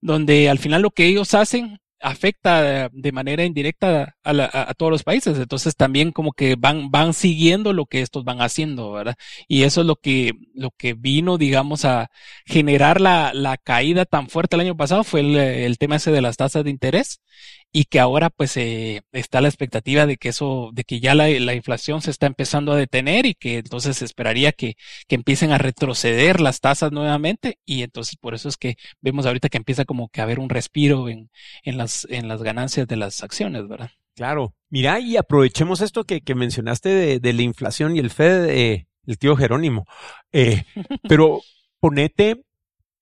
Donde al final lo que ellos hacen afecta de manera indirecta a, a, todos los países. Entonces también como que van, van siguiendo lo que estos van haciendo, ¿verdad? Y eso es lo que, lo que vino, digamos, a generar la, la caída tan fuerte el año pasado fue el, el tema ese de las tasas de interés y que ahora pues eh, está la expectativa de que eso, de que ya la, la, inflación se está empezando a detener y que entonces se esperaría que, que empiecen a retroceder las tasas nuevamente y entonces por eso es que vemos ahorita que empieza como que a haber un respiro en, en, las, en las ganancias de las acciones, ¿verdad? Claro. Mira, y aprovechemos esto que, que mencionaste de, de, la inflación y el Fed, eh, el tío Jerónimo, eh, pero ponete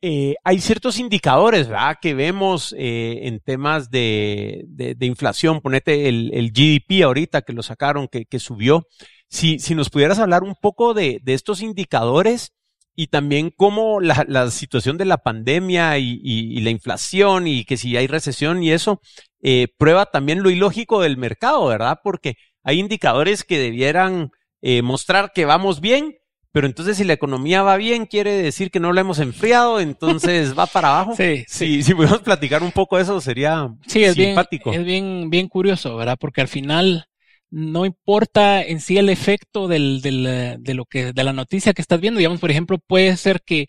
eh, hay ciertos indicadores, ¿verdad? Que vemos eh, en temas de, de, de, inflación. Ponete el, el, GDP ahorita que lo sacaron, que, que subió. Si, si, nos pudieras hablar un poco de, de estos indicadores y también cómo la, la situación de la pandemia y, y, y, la inflación y que si hay recesión y eso, eh, prueba también lo ilógico del mercado, ¿verdad? Porque hay indicadores que debieran eh, mostrar que vamos bien, pero entonces si la economía va bien, quiere decir que no la hemos enfriado, entonces va para abajo. Sí, sí. Si, podemos platicar un poco de eso, sería sí, es simpático. Bien, es bien, bien curioso, ¿verdad? Porque al final no importa en sí el efecto del, del, de lo que, de la noticia que estás viendo. Digamos, por ejemplo, puede ser que,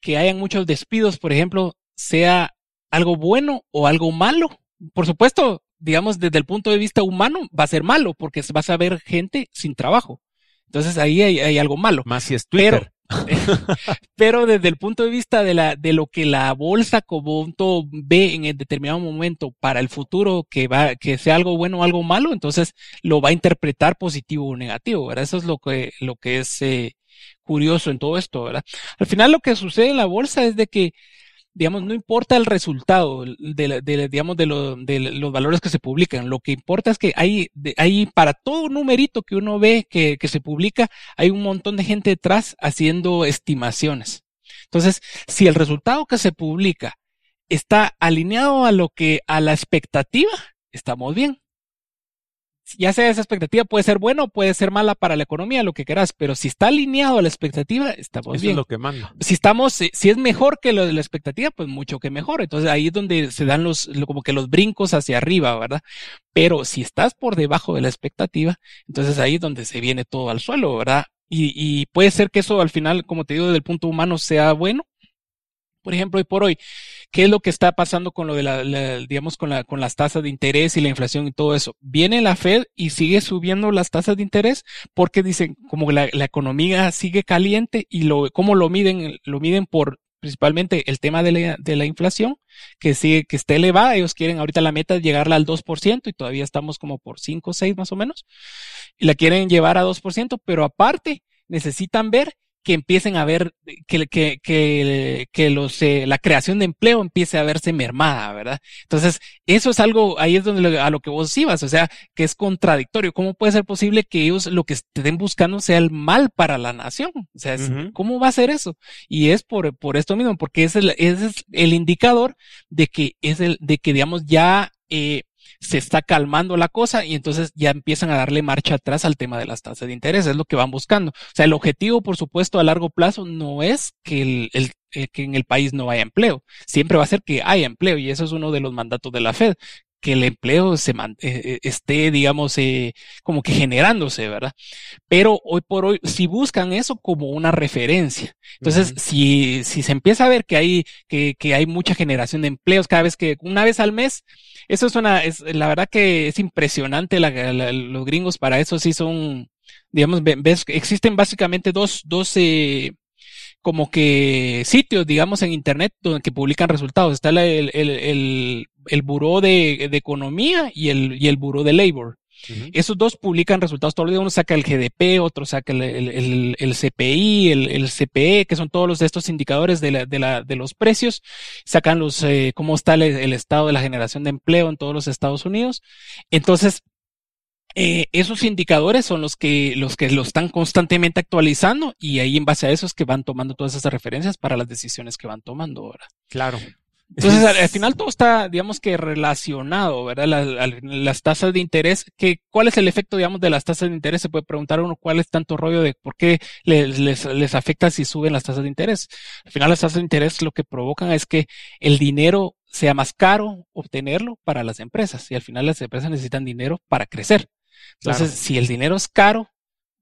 que hayan muchos despidos, por ejemplo, sea algo bueno o algo malo. Por supuesto, digamos, desde el punto de vista humano, va a ser malo, porque vas a ver gente sin trabajo. Entonces ahí hay, hay algo malo. Más si es Twitter. pero desde el punto de vista de, la, de lo que la bolsa como un todo ve en el determinado momento para el futuro que va, que sea algo bueno o algo malo, entonces lo va a interpretar positivo o negativo, ¿verdad? Eso es lo que, lo que es eh, curioso en todo esto, ¿verdad? Al final lo que sucede en la bolsa es de que digamos, no importa el resultado de, de digamos, de, de, los valores que se publican. Lo que importa es que hay, hay para todo numerito que uno ve que, que se publica, hay un montón de gente detrás haciendo estimaciones. Entonces, si el resultado que se publica está alineado a lo que, a la expectativa, estamos bien ya sea esa expectativa puede ser buena o puede ser mala para la economía, lo que quieras, pero si está alineado a la expectativa, estamos Eso bien. es lo que manda. Si estamos, si es mejor que lo de la expectativa, pues mucho que mejor. Entonces ahí es donde se dan los, como que los brincos hacia arriba, ¿verdad? Pero si estás por debajo de la expectativa, entonces ahí es donde se viene todo al suelo, ¿verdad? Y, y puede ser que eso al final, como te digo, desde el punto humano sea bueno, por ejemplo, hoy por hoy, ¿qué es lo que está pasando con lo de la, digamos, con la, con las tasas de interés y la inflación y todo eso? Viene la Fed y sigue subiendo las tasas de interés porque dicen, como la, la economía sigue caliente y lo, ¿cómo lo miden? Lo miden por principalmente el tema de la, de la inflación, que sigue, que esté elevada. Ellos quieren ahorita la meta es llegarla al 2% y todavía estamos como por 5 o 6 más o menos. Y la quieren llevar a 2%, pero aparte necesitan ver que empiecen a ver, que, que, que, que los, eh, la creación de empleo empiece a verse mermada, ¿verdad? Entonces, eso es algo, ahí es donde a lo que vos ibas, o sea, que es contradictorio. ¿Cómo puede ser posible que ellos lo que estén buscando sea el mal para la nación? O sea, ¿cómo va a ser eso? Y es por, por esto mismo, porque es el, es el indicador de que es el, de que digamos ya, eh, se está calmando la cosa y entonces ya empiezan a darle marcha atrás al tema de las tasas de interés, es lo que van buscando. O sea, el objetivo, por supuesto, a largo plazo no es que el, eh, que en el país no haya empleo, siempre va a ser que haya empleo y eso es uno de los mandatos de la Fed, que el empleo se man, eh, eh, esté, digamos, eh, como que generándose, ¿verdad? Pero hoy por hoy, si buscan eso como una referencia, entonces, uh -huh. si, si se empieza a ver que hay, que, que hay mucha generación de empleos cada vez que, una vez al mes, eso es una, es, la verdad que es impresionante, la, la, los gringos para eso sí son, digamos, ves, existen básicamente dos, dos, eh, como que sitios, digamos, en Internet donde que publican resultados. Está el, el, el, el Buró de, de, Economía y el, y el Buró de Labor. Uh -huh. Esos dos publican resultados todos los días. Uno saca el GDP, otro saca el, el, el CPI, el, CPE, que son todos los de estos indicadores de, la, de, la, de los precios. Sacan los, eh, cómo está el, estado de la generación de empleo en todos los Estados Unidos. Entonces, eh, esos indicadores son los que, los que lo están constantemente actualizando y ahí en base a eso es que van tomando todas esas referencias para las decisiones que van tomando ahora. Claro. Entonces, al, al, final todo está, digamos que relacionado, ¿verdad? Las, las tasas de interés, que, ¿cuál es el efecto, digamos, de las tasas de interés? Se puede preguntar uno cuál es tanto rollo de por qué les, les, les afecta si suben las tasas de interés. Al final las tasas de interés lo que provocan es que el dinero sea más caro obtenerlo para las empresas y al final las empresas necesitan dinero para crecer. Entonces, claro. si el dinero es caro,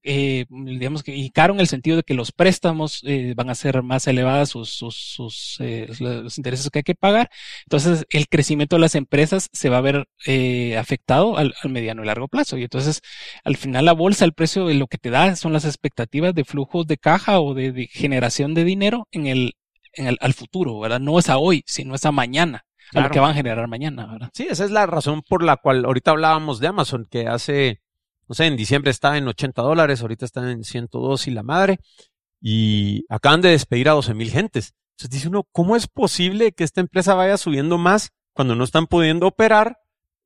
eh, digamos que, y caro en el sentido de que los préstamos eh, van a ser más elevadas sus, sus, sus eh, los intereses que hay que pagar. Entonces, el crecimiento de las empresas se va a ver eh, afectado al, al, mediano y largo plazo. Y entonces, al final, la bolsa, el precio de lo que te da son las expectativas de flujos de caja o de, de generación de dinero en el, en el, al futuro, ¿verdad? No es a hoy, sino es a mañana. Claro. A lo que van a generar mañana, ¿verdad? Sí, esa es la razón por la cual ahorita hablábamos de Amazon, que hace no sé, en diciembre estaba en 80 dólares, ahorita está en 102 y la madre, y acaban de despedir a 12 mil gentes. Entonces dice uno, ¿cómo es posible que esta empresa vaya subiendo más cuando no están pudiendo operar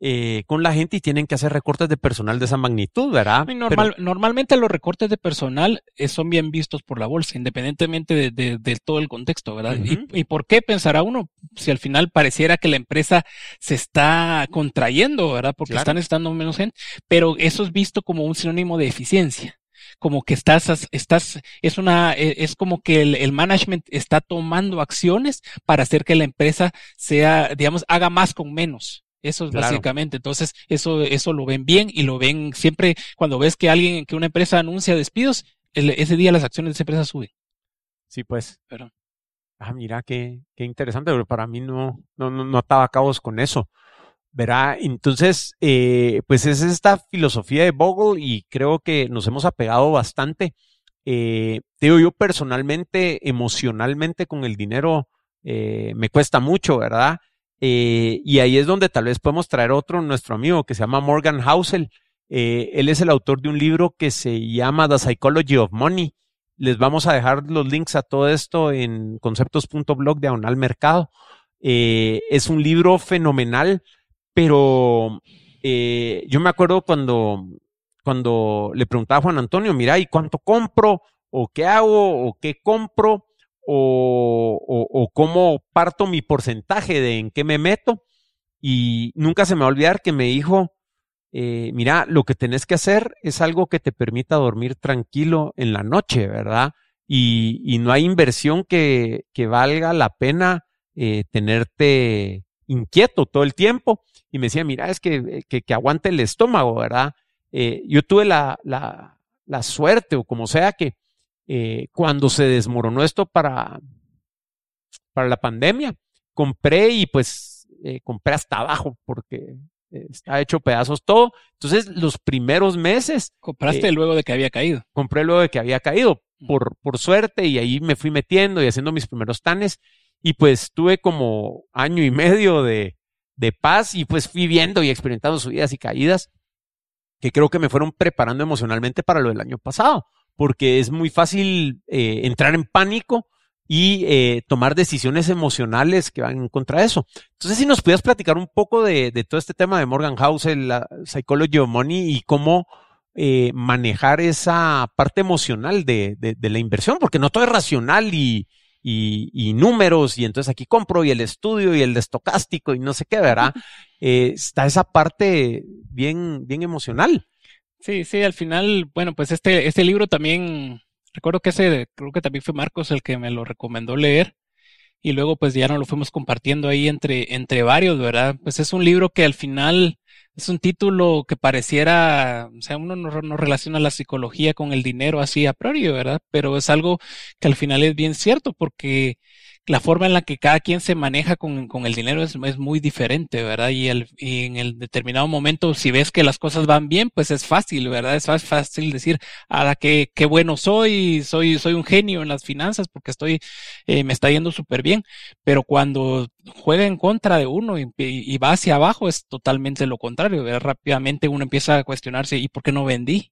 eh, con la gente y tienen que hacer recortes de personal de esa magnitud, ¿verdad? Normal, Pero, normalmente los recortes de personal eh, son bien vistos por la bolsa, independientemente de, de, de todo el contexto, ¿verdad? Uh -huh. ¿Y, ¿Y, por qué pensará uno si al final pareciera que la empresa se está contrayendo, ¿verdad? Porque claro. están estando menos gente, pero eso es visto como un sinónimo de eficiencia como que estás, estás, es una, e, es como que el, el, management está tomando acciones para hacer que la empresa sea, digamos, haga más con menos. Eso es claro. básicamente. Entonces, eso, eso lo ven bien y lo ven siempre cuando ves que alguien, que una empresa anuncia despidos, el, ese día las acciones de esa empresa suben. Sí, pues. Pero. Ah, mira, qué, qué interesante, pero para mí no, no, no, no ataba cabos con eso. Verá, entonces, eh, pues es esta filosofía de Bogle y creo que nos hemos apegado bastante Eh, digo, yo personalmente, emocionalmente con el dinero, eh, me cuesta mucho, ¿verdad? Eh, y ahí es donde tal vez podemos traer otro, nuestro amigo, que se llama Morgan Housel. Eh, él es el autor de un libro que se llama The Psychology of Money. Les vamos a dejar los links a todo esto en conceptos.blog diagonal mercado. Eh, es un libro fenomenal, pero yo me acuerdo cuando, cuando le preguntaba a Juan Antonio, mira, ¿y cuánto compro? ¿O qué hago? ¿O qué compro? ¿O, o, o cómo parto mi porcentaje de en qué me meto? Y nunca se me va a olvidar que me dijo, eh, mira, lo que tenés que hacer es algo que te permita dormir tranquilo en la noche, ¿verdad? Y, y no hay inversión que, que valga la pena eh, tenerte inquieto todo el tiempo. Y me decía, mira, es que, que, que aguante el estómago, ¿verdad? Eh, yo tuve la, la, la, suerte, o como sea, que eh, cuando se desmoronó esto para, para la pandemia, compré y pues eh, compré hasta abajo porque está hecho pedazos todo. Entonces, los primeros meses. Compraste eh, luego de que había caído. Compré luego de que había caído, mm. por, por suerte, y ahí me fui metiendo y haciendo mis primeros tanes. Y pues tuve como año y medio de, de paz y pues fui viendo y experimentando subidas y caídas que creo que me fueron preparando emocionalmente para lo del año pasado, porque es muy fácil eh, entrar en pánico y eh, tomar decisiones emocionales que van en contra de eso. Entonces, si nos pudieras platicar un poco de, de todo este tema de Morgan House, la Psychology of Money y cómo eh, manejar esa parte emocional de, de, de, la inversión, porque no todo es racional y, y, y, números, y entonces aquí compro y el estudio y el estocástico y no sé qué, ¿verdad? Eh, está esa parte bien, bien emocional. Sí, sí, al final, bueno, pues este, este libro también Recuerdo que ese, creo que también fue Marcos el que me lo recomendó leer. Y luego pues ya nos lo fuimos compartiendo ahí entre, entre varios, ¿verdad? Pues es un libro que al final es un título que pareciera, o sea, uno no, no, relaciona la psicología con el dinero así a priori, ¿verdad? Pero es algo que al final es bien cierto porque la forma en la que cada quien se maneja con, el dinero es, muy diferente, ¿verdad? Y, en el determinado momento, si ves que las cosas van bien, pues es fácil, ¿verdad? Es fácil decir, ah, qué, qué bueno soy, soy, soy un genio en las finanzas porque estoy, eh, me está yendo súper bien. Pero cuando juega en contra de uno y, y, va hacia abajo, es totalmente lo contrario, ¿verdad? Rápidamente uno empieza a cuestionarse, ¿y por qué no vendí?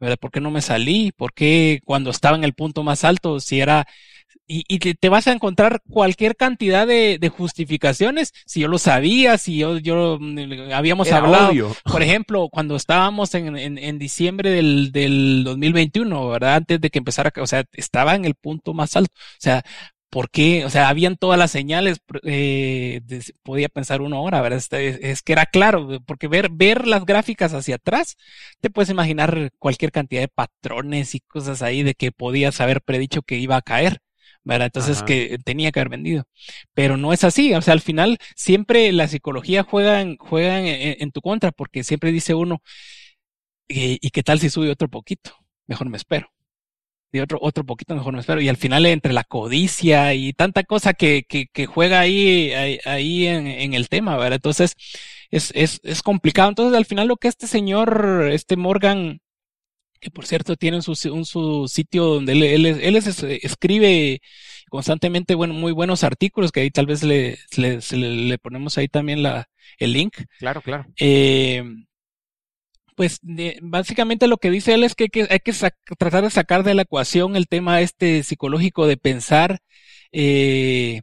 ¿verdad? ¿Por qué no me salí? ¿Por qué cuando estaba en el punto más alto, si era y, y te, te, vas a encontrar cualquier cantidad de, de, justificaciones. Si yo lo sabía, si yo, yo mm, habíamos Era hablado, obvio. por ejemplo, cuando estábamos en, en, en, diciembre del, del 2021, ¿verdad? Antes de que empezara, o sea, estaba en el punto más alto. O sea, ¿por qué? O sea, habían todas las señales, eh, de, podía pensar uno ahora, ¿verdad? Es, es, que era claro, porque ver, ver las gráficas hacia atrás, te puedes imaginar cualquier cantidad de patrones y cosas ahí de que podías haber predicho que iba a caer. ¿Verdad? Entonces Ajá. que tenía que haber vendido. Pero no es así, o sea, al final siempre la psicología juega en, juega en, en tu contra porque siempre dice uno, ¿y, ¿y qué tal si sube otro poquito? Mejor me espero y otro, otro poquito mejor me espero. Y al final entre la codicia y tanta cosa que, que, que juega ahí, ahí, ahí en, en, el tema, ¿verdad? Entonces es, es, es complicado. Entonces al final lo que este señor, este Morgan, que por cierto tiene su, un, su sitio donde él, él, él es, escribe constantemente bueno, muy buenos artículos que ahí tal vez le, le, ponemos ahí también la, el link. Claro, claro. Eh, pues de, básicamente lo que dice él es que hay que, hay que tratar de sacar de la ecuación el tema este psicológico de pensar eh,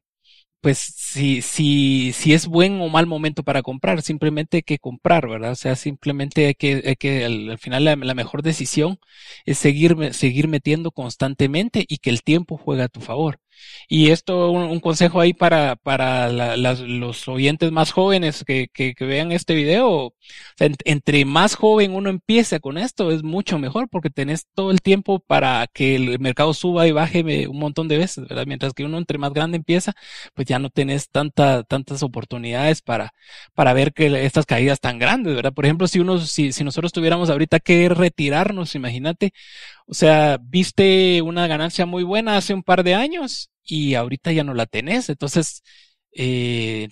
pues si, si, si es buen o mal momento para comprar, simplemente hay que comprar, ¿verdad? O sea, simplemente hay que, hay que al, al final la, la, mejor decisión es seguir, seguir metiendo constantemente y que el tiempo juegue a tu favor. Y esto, un, consejo ahí para, para los oyentes más jóvenes que, que, que vean este video. Entre más joven uno empiece con esto, es mucho mejor porque tenés todo el tiempo para que el mercado suba y baje un montón de veces, ¿verdad? Mientras que uno entre más grande empieza, pues ya no tenés tanta, tantas oportunidades para, para ver que estas caídas tan grandes, ¿verdad? Por ejemplo, si uno, si, si nosotros tuviéramos ahorita que retirarnos, imagínate, o sea, viste una ganancia muy buena hace un par de años y ahorita ya no la tenés. Entonces, eh,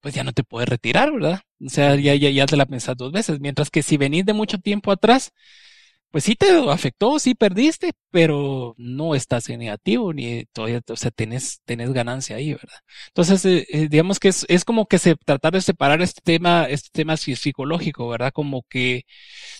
pues ya no te puedes retirar, ¿verdad? O sea, ya, ya, ya te la pensás dos veces. Mientras que si venís de mucho tiempo atrás, pues sí te afectó, sí perdiste, pero no estás en negativo ni todavía, o sea, tenés, tenés ganancia ahí, ¿verdad? Entonces, eh, eh, digamos que es, es como que se tratar de separar este tema, este tema psicológico, ¿verdad? Como que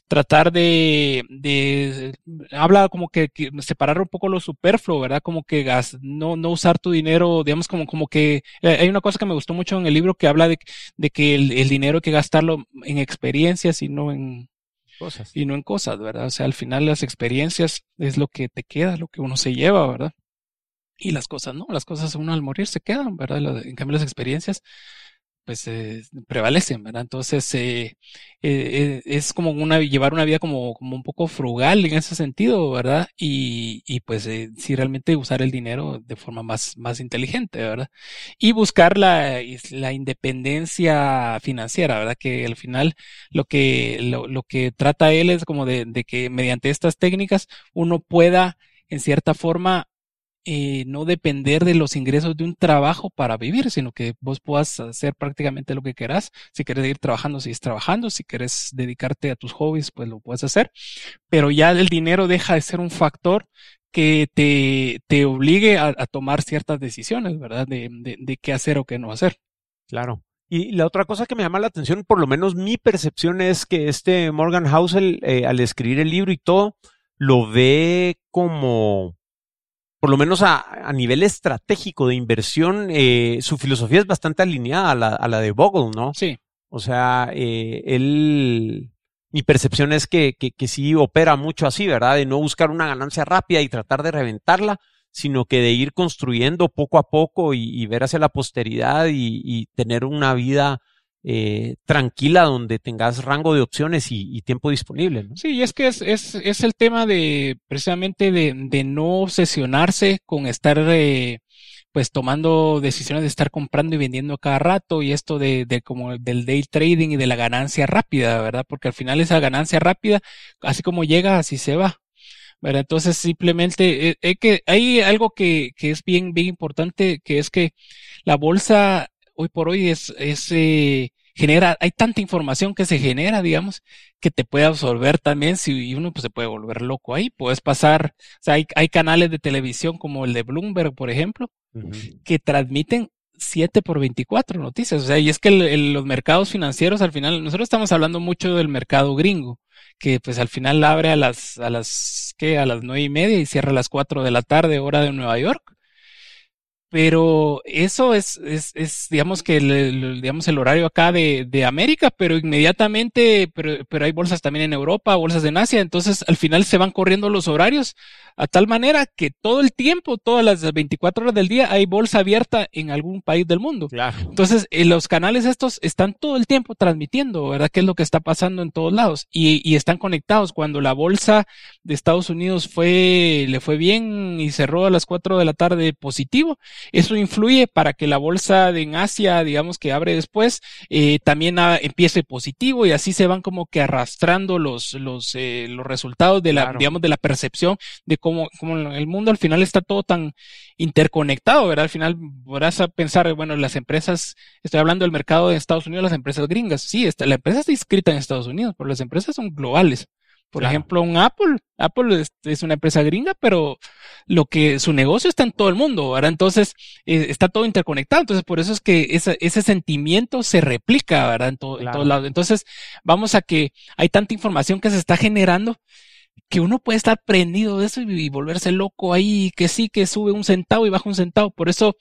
tratar de, de, habla como que, separar un poco lo superfluo, ¿verdad? Como que gas, no, no usar tu dinero, digamos como, como que, eh, hay una cosa que me gustó mucho en el libro que habla de, de que el, el dinero hay que gastarlo en experiencias y no en, cosas. Y no en cosas, ¿verdad? O sea, al final las experiencias es lo que te queda, lo que uno se lleva, ¿verdad? Y las cosas, ¿no? Las cosas uno al morir se quedan, ¿verdad? En cambio las experiencias pues eh, prevalecen, ¿verdad? Entonces eh, eh, es como una llevar una vida como, como un poco frugal en ese sentido, ¿verdad? Y, y pues sí realmente usar el dinero de forma más, más inteligente, ¿verdad? Y buscar la, la independencia financiera, ¿verdad? Que al final lo que, lo, lo que trata él es como de, de que mediante estas técnicas uno pueda en cierta forma eh, no depender de los ingresos de un trabajo para vivir, sino que vos puedas hacer prácticamente lo que quieras. Si quieres seguir trabajando, sigues trabajando. Si quieres dedicarte a tus hobbies, pues lo puedes hacer. Pero ya el dinero deja de ser un factor que te, te obligue a, tomar ciertas decisiones, ¿verdad? De, de, qué hacer o qué no hacer. Claro. Y la otra cosa que me llama la atención, por lo menos mi percepción es que este Morgan Housel, eh, al escribir el libro y todo, lo ve como por lo menos a, a nivel estratégico de inversión, eh, su filosofía es bastante alineada a la, a la de Bogle, ¿no? Sí. O sea, eh, él, mi percepción es que, que, que, sí opera mucho así, ¿verdad? De no buscar una ganancia rápida y tratar de reventarla, sino que de ir construyendo poco a poco y, y ver hacia la posteridad y, y tener una vida eh, tranquila donde tengas rango de opciones y, tiempo disponible. Sí, y es que es, es, es el tema de precisamente de, de no obsesionarse con estar eh, pues tomando decisiones de estar comprando y vendiendo cada rato y esto de, de como del day trading y de la ganancia rápida, ¿verdad? Porque al final esa ganancia rápida, así como llega, así se va. ¿verdad? Entonces simplemente eh, que hay algo que, que es bien, bien importante, que es que la bolsa hoy por hoy es, es eh, genera, hay tanta información que se genera, digamos, que te puede absorber también si uno pues, se puede volver loco ahí. Puedes pasar, o sea, hay, hay canales de televisión como el de Bloomberg, por ejemplo, que transmiten 7 por 24 noticias. O sea, y es que los mercados financieros al final, nosotros estamos hablando mucho del mercado gringo, que pues al final abre a las, a las, ¿qué? A las nueve y media y cierra a las 4 de la tarde, hora de Nueva York pero eso es, es, es digamos que el, digamos el horario acá de, de América, pero inmediatamente, pero, pero hay bolsas también en Europa, bolsas en Asia, entonces al final se van corriendo los horarios a tal manera que todo el tiempo, todas las 24 horas del día hay bolsa abierta en algún país del mundo. Claro. Entonces, eh, los canales estos están todo el tiempo transmitiendo, ¿verdad? ¿Qué es lo que está pasando en todos lados? Y, y están conectados. Cuando la bolsa de Estados Unidos fue, le fue bien y cerró a las 4 de la tarde positivo, eso influye para que la bolsa de en Asia, digamos que abre después, eh, también empiece positivo y así se van como que arrastrando los, los, eh, los resultados de la, digamos, de la percepción de cómo, cómo el mundo al final está todo tan interconectado, ¿verdad? Al final podrás pensar, bueno, las empresas, estoy hablando del mercado de Estados Unidos, las empresas gringas, sí, está, la empresa está inscrita en Estados Unidos, pero las empresas son globales. Por ejemplo, un Apple. Apple es, una empresa gringa, pero lo que su negocio está en todo el mundo, ¿verdad? Entonces, eh, está todo interconectado. Entonces, por eso es que ese, ese sentimiento se replica, ¿verdad? En, todo, en todos lados. Entonces, vamos a que hay tanta información que se está generando que uno puede estar prendido de eso y, volverse loco ahí, que sí, que sube un centavo y baja un centavo. Por eso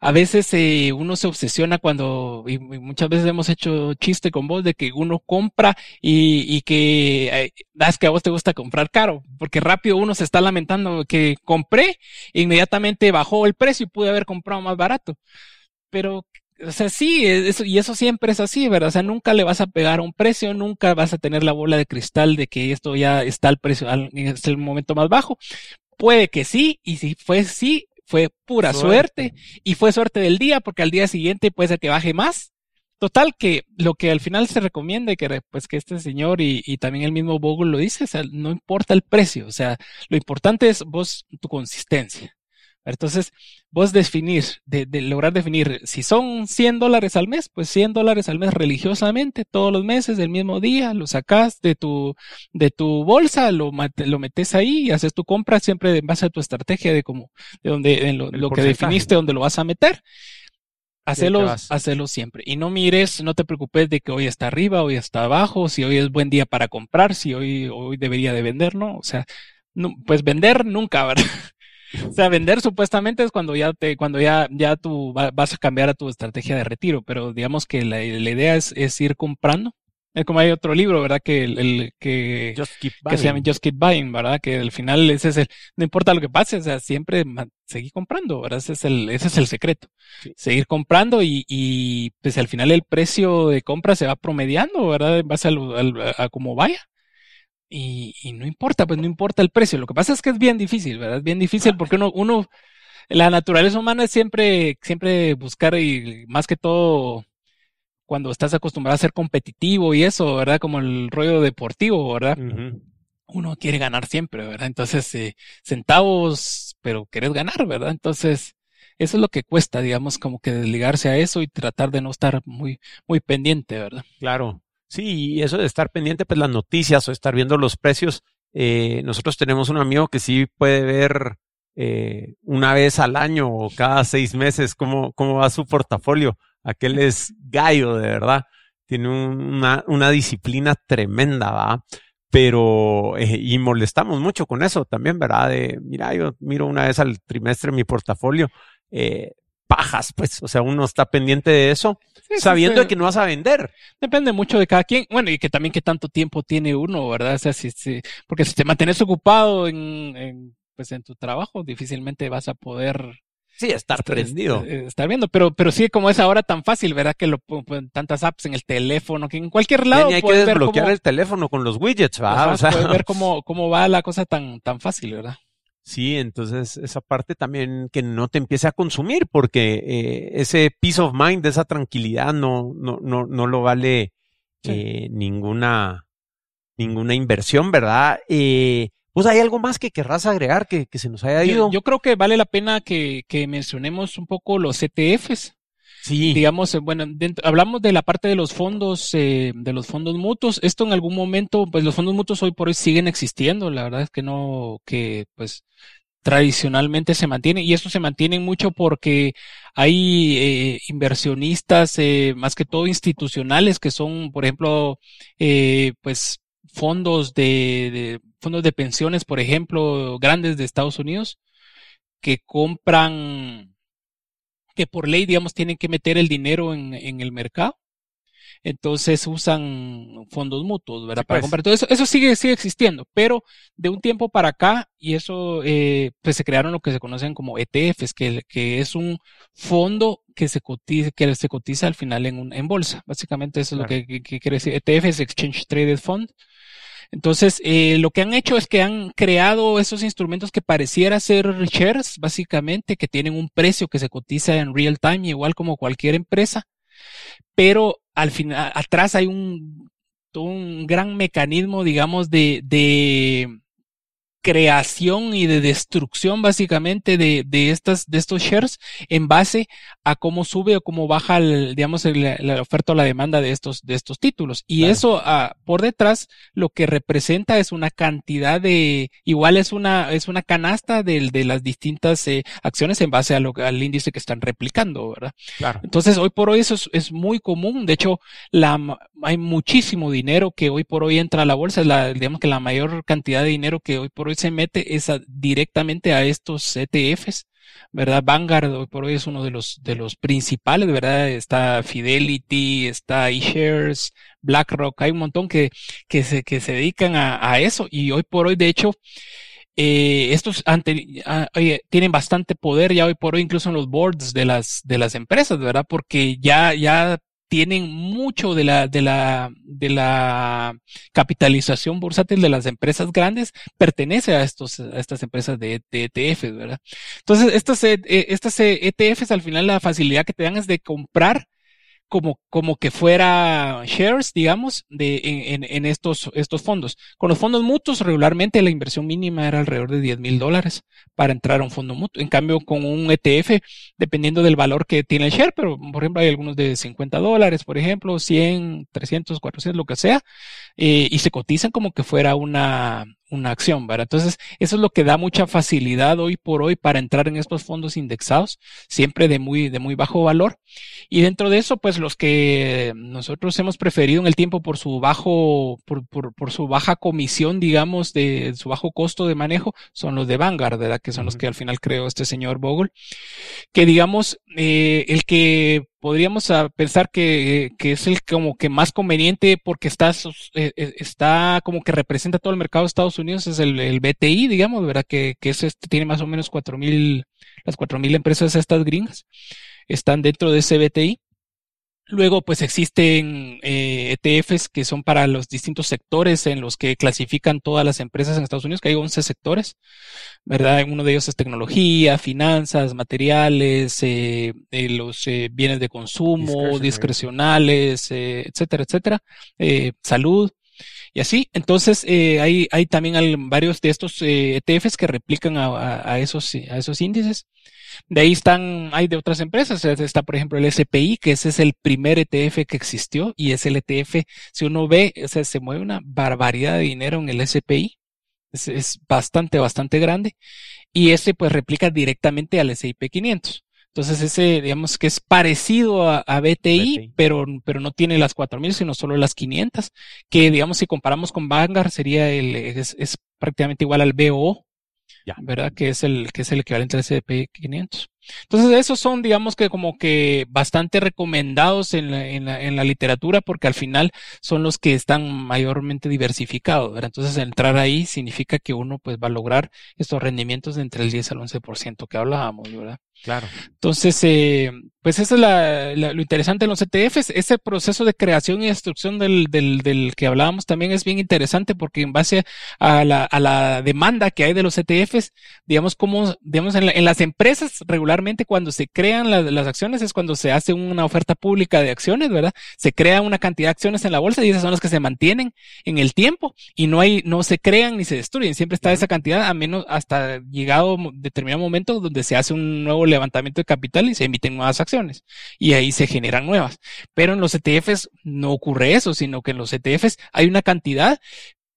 a veces eh, uno se obsesiona cuando, y, muchas veces hemos hecho chiste con vos de que uno compra y, y que eh, das que a vos te gusta comprar caro, porque rápido uno se está lamentando que compré, e inmediatamente bajó el precio y pude haber comprado más barato. Pero o sea, sí, eso, y eso siempre es así, ¿verdad? O sea, nunca le vas a pegar un precio, nunca vas a tener la bola de cristal de que esto ya está al precio, al, es el momento más bajo. Puede que sí, y si fue sí, fue pura suerte. y fue suerte del día, porque al día siguiente puede ser que baje más. Total, que lo que al final se recomienda que pues que este señor y, y también el mismo Bogle lo dice, o sea, no importa el precio, o sea, lo importante es vos, tu consistencia. Entonces, vos definir, de, de, lograr definir, si son 100 dólares al mes, pues 100 dólares al mes religiosamente, todos los meses, del mismo día, lo sacas de tu, de tu bolsa, lo, lo metes ahí y haces tu compra siempre en base a tu estrategia de cómo, de donde, en lo, lo que definiste, donde lo vas a meter. Hacelo, hacelo siempre. Y no mires, no te preocupes de que hoy está arriba, hoy está abajo, si hoy es buen día para comprar, si hoy, hoy debería de vender, ¿no? O sea, no, pues vender nunca, ¿verdad? O sea, vender supuestamente es cuando ya te, cuando ya, ya tú vas a cambiar a tu estrategia de retiro, pero digamos que la, la idea es, es, ir comprando. Es como hay otro libro, ¿verdad? Que el, el que, que se llama Just Keep Buying, ¿verdad? Que al final ese es el, no importa lo que pase, o sea, siempre seguir comprando, ¿verdad? Ese es el, ese es el secreto. Seguir comprando y, y pues al final el precio de compra se va promediando, ¿verdad? En base a, a cómo vaya. Y, y, no importa, pues no importa el precio. Lo que pasa es que es bien difícil, ¿verdad? Es bien difícil porque uno, uno, la naturaleza humana es siempre, siempre buscar y más que todo cuando estás acostumbrado a ser competitivo y eso, ¿verdad? Como el rollo deportivo, ¿verdad? Uno quiere ganar siempre, ¿verdad? Entonces, eh, centavos, pero querés ganar, ¿verdad? Entonces, eso es lo que cuesta, digamos, como que desligarse a eso y tratar de no estar muy, muy pendiente, ¿verdad? Claro. Sí, y eso de estar pendiente, pues las noticias o estar viendo los precios. Eh, nosotros tenemos un amigo que sí puede ver eh, una vez al año o cada seis meses cómo, cómo va su portafolio. Aquel es gallo, de verdad. Tiene una, una disciplina tremenda, ¿va? Pero, eh, y molestamos mucho con eso también, ¿verdad? De, mira, yo miro una vez al trimestre mi portafolio. Eh, pajas, pues, o sea, uno está pendiente de eso, sabiendo que no vas a vender. Depende mucho de cada quien, bueno, y que también qué tanto tiempo tiene uno, ¿verdad? O sea, si, si porque si te mantienes ocupado en, en, pues en tu trabajo, difícilmente vas a poder Sí, estar prendido. Eh, estar viendo, pero, pero sí, como es ahora tan fácil, ¿verdad? Que lo ponen tantas apps en el teléfono, que en cualquier lado. Ya hay que desbloquear el teléfono con los widgets, ¿va? o sea, puedes ver cómo, cómo va la cosa tan, tan fácil, ¿verdad? Sí, entonces esa parte también que no te empiece a consumir, porque eh, ese peace of mind, esa tranquilidad, no, no, no, no lo vale eh, ninguna, ninguna inversión, ¿verdad? Eh, pues hay algo más que querrás agregar que, que se nos haya ido. Yo, yo creo que vale la pena que, que mencionemos un poco los ETFs. Sí. Digamos, eh, bueno, dentro, hablamos de la parte de los fondos, eh, de los fondos mutuos. Esto en algún momento, pues los fondos mutuos hoy por hoy siguen existiendo. La verdad es que no, que pues tradicionalmente se mantiene y esto se mantiene mucho porque hay eh, inversionistas, eh, más que todo institucionales, que son, por ejemplo, eh, pues fondos de, de, fondos de pensiones, por ejemplo, grandes de Estados Unidos, que compran que por ley, digamos, tienen que meter el dinero en, en el mercado. Entonces usan fondos mutuos, ¿verdad? Sí, para pues. comprar todo eso. Eso sigue, sigue existiendo, pero de un tiempo para acá, y eso, eh, pues se crearon lo que se conocen como ETFs, que, que es un fondo que se cotiza, que se cotiza al final en, un, en bolsa. Básicamente eso claro. es lo que, que, que, quiere decir. ETF es Exchange Traded Fund. Entonces, eh, lo que han hecho es que han creado esos instrumentos que pareciera ser shares, básicamente, que tienen un precio que se cotiza en real time, igual como cualquier empresa, pero al final, atrás hay un, un gran mecanismo, digamos, de, de creación y de destrucción básicamente de, de estas de estos shares en base a cómo sube o cómo baja el, digamos el, la oferta o la demanda de estos de estos títulos y claro. eso uh, por detrás lo que representa es una cantidad de igual es una es una canasta de, de las distintas eh, acciones en base a lo, al índice que están replicando verdad claro. entonces hoy por hoy eso es, es muy común de hecho la hay muchísimo dinero que hoy por hoy entra a la bolsa es la digamos que la mayor cantidad de dinero que hoy por hoy se mete es directamente a estos ETFs, ¿verdad? Vanguard hoy por hoy es uno de los, de los principales, ¿verdad? Está Fidelity, está eShares, BlackRock, hay un montón que, que se, que se dedican a, a eso y hoy por hoy, de hecho, eh, estos oye, tienen bastante poder ya hoy por hoy, incluso en los boards de las, de las empresas, ¿verdad? Porque ya, ya tienen mucho de la, de la, de la capitalización bursátil de las empresas grandes, pertenece a estos, a estas empresas de, ETFs, ¿verdad? Entonces, estas, eh, estas ETFs al final la facilidad que te dan es de comprar como, como que fuera shares, digamos, de, en, en, estos, estos fondos. Con los fondos mutuos, regularmente la inversión mínima era alrededor de 10 mil dólares para entrar a un fondo mutuo. En cambio, con un ETF, dependiendo del valor que tiene el share, pero por ejemplo, hay algunos de 50 dólares, por ejemplo, 100, 300, 400, lo que sea, eh, y se cotizan como que fuera una, una acción, ¿verdad? Entonces, eso es lo que da mucha facilidad hoy por hoy para entrar en estos fondos indexados, siempre de muy, de muy bajo valor. Y dentro de eso, pues los que nosotros hemos preferido en el tiempo por su bajo, por, por, por su baja comisión, digamos, de su bajo costo de manejo, son los de Vanguard, ¿verdad? Que son los que al final creó este señor Bogle. Que digamos, eh, el que podríamos ah, pensar que, que, es el como que más conveniente porque está, eh, eh, está como que representa todo el mercado de Estados Unidos, es el, el BTI, digamos, ¿verdad? Que, que es este, tiene más o menos cuatro mil, las cuatro mil empresas estas gringas están dentro de ese BTI. Luego, pues existen eh, ETFs que son para los distintos sectores en los que clasifican todas las empresas en Estados Unidos, que hay 11 sectores, ¿verdad? Uno de ellos es tecnología, finanzas, materiales, eh, eh los eh, bienes de consumo, discrecionales, eh, etcétera, etcétera, salud. Y así, entonces hay, hay también varios de estos ETFs e que replican a, a, esos, a esos índices. De ahí están, hay de otras empresas. Está, por ejemplo, el SPI, que ese es el primer ETF que existió y es el ETF, si uno ve, o sea, se mueve una barbaridad de dinero en el SPI. Es, es bastante, bastante grande. Y ese pues replica directamente al S&P 500. Entonces ese, digamos que es parecido a, BTI, Pero, pero no tiene las 4000, sino solo las 500, que digamos si comparamos con Vanguard sería el, es, es prácticamente igual al BO, ¿verdad? Que es el, que es el equivalente al S&P 500. Entonces, esos son, digamos que como que bastante recomendados en la, en la, en la literatura porque al final son los que están mayormente diversificados, ¿verdad? Entonces, entrar ahí significa que uno pues va a lograr estos rendimientos de entre el 10 al 11% que hablábamos, ¿verdad? Claro. Entonces, eh, pues eso es la, lo interesante en los ETFs. Ese proceso de creación y destrucción del, del, del, que hablábamos también es bien interesante porque en base a la, a la demanda que hay de los ETFs, digamos, como, digamos, en, en las empresas regularmente cuando se crean las acciones es cuando se hace una oferta pública de acciones, ¿verdad? Se crea una cantidad de acciones en la bolsa y esas son las que se mantienen en el tiempo y no hay, no se crean ni se destruyen. Siempre está esa cantidad a menos hasta llegado determinado momento donde se hace un nuevo levantamiento de capital y se emiten nuevas acciones y ahí se generan nuevas. Pero en los ETFs no ocurre eso, sino que en los ETFs hay una cantidad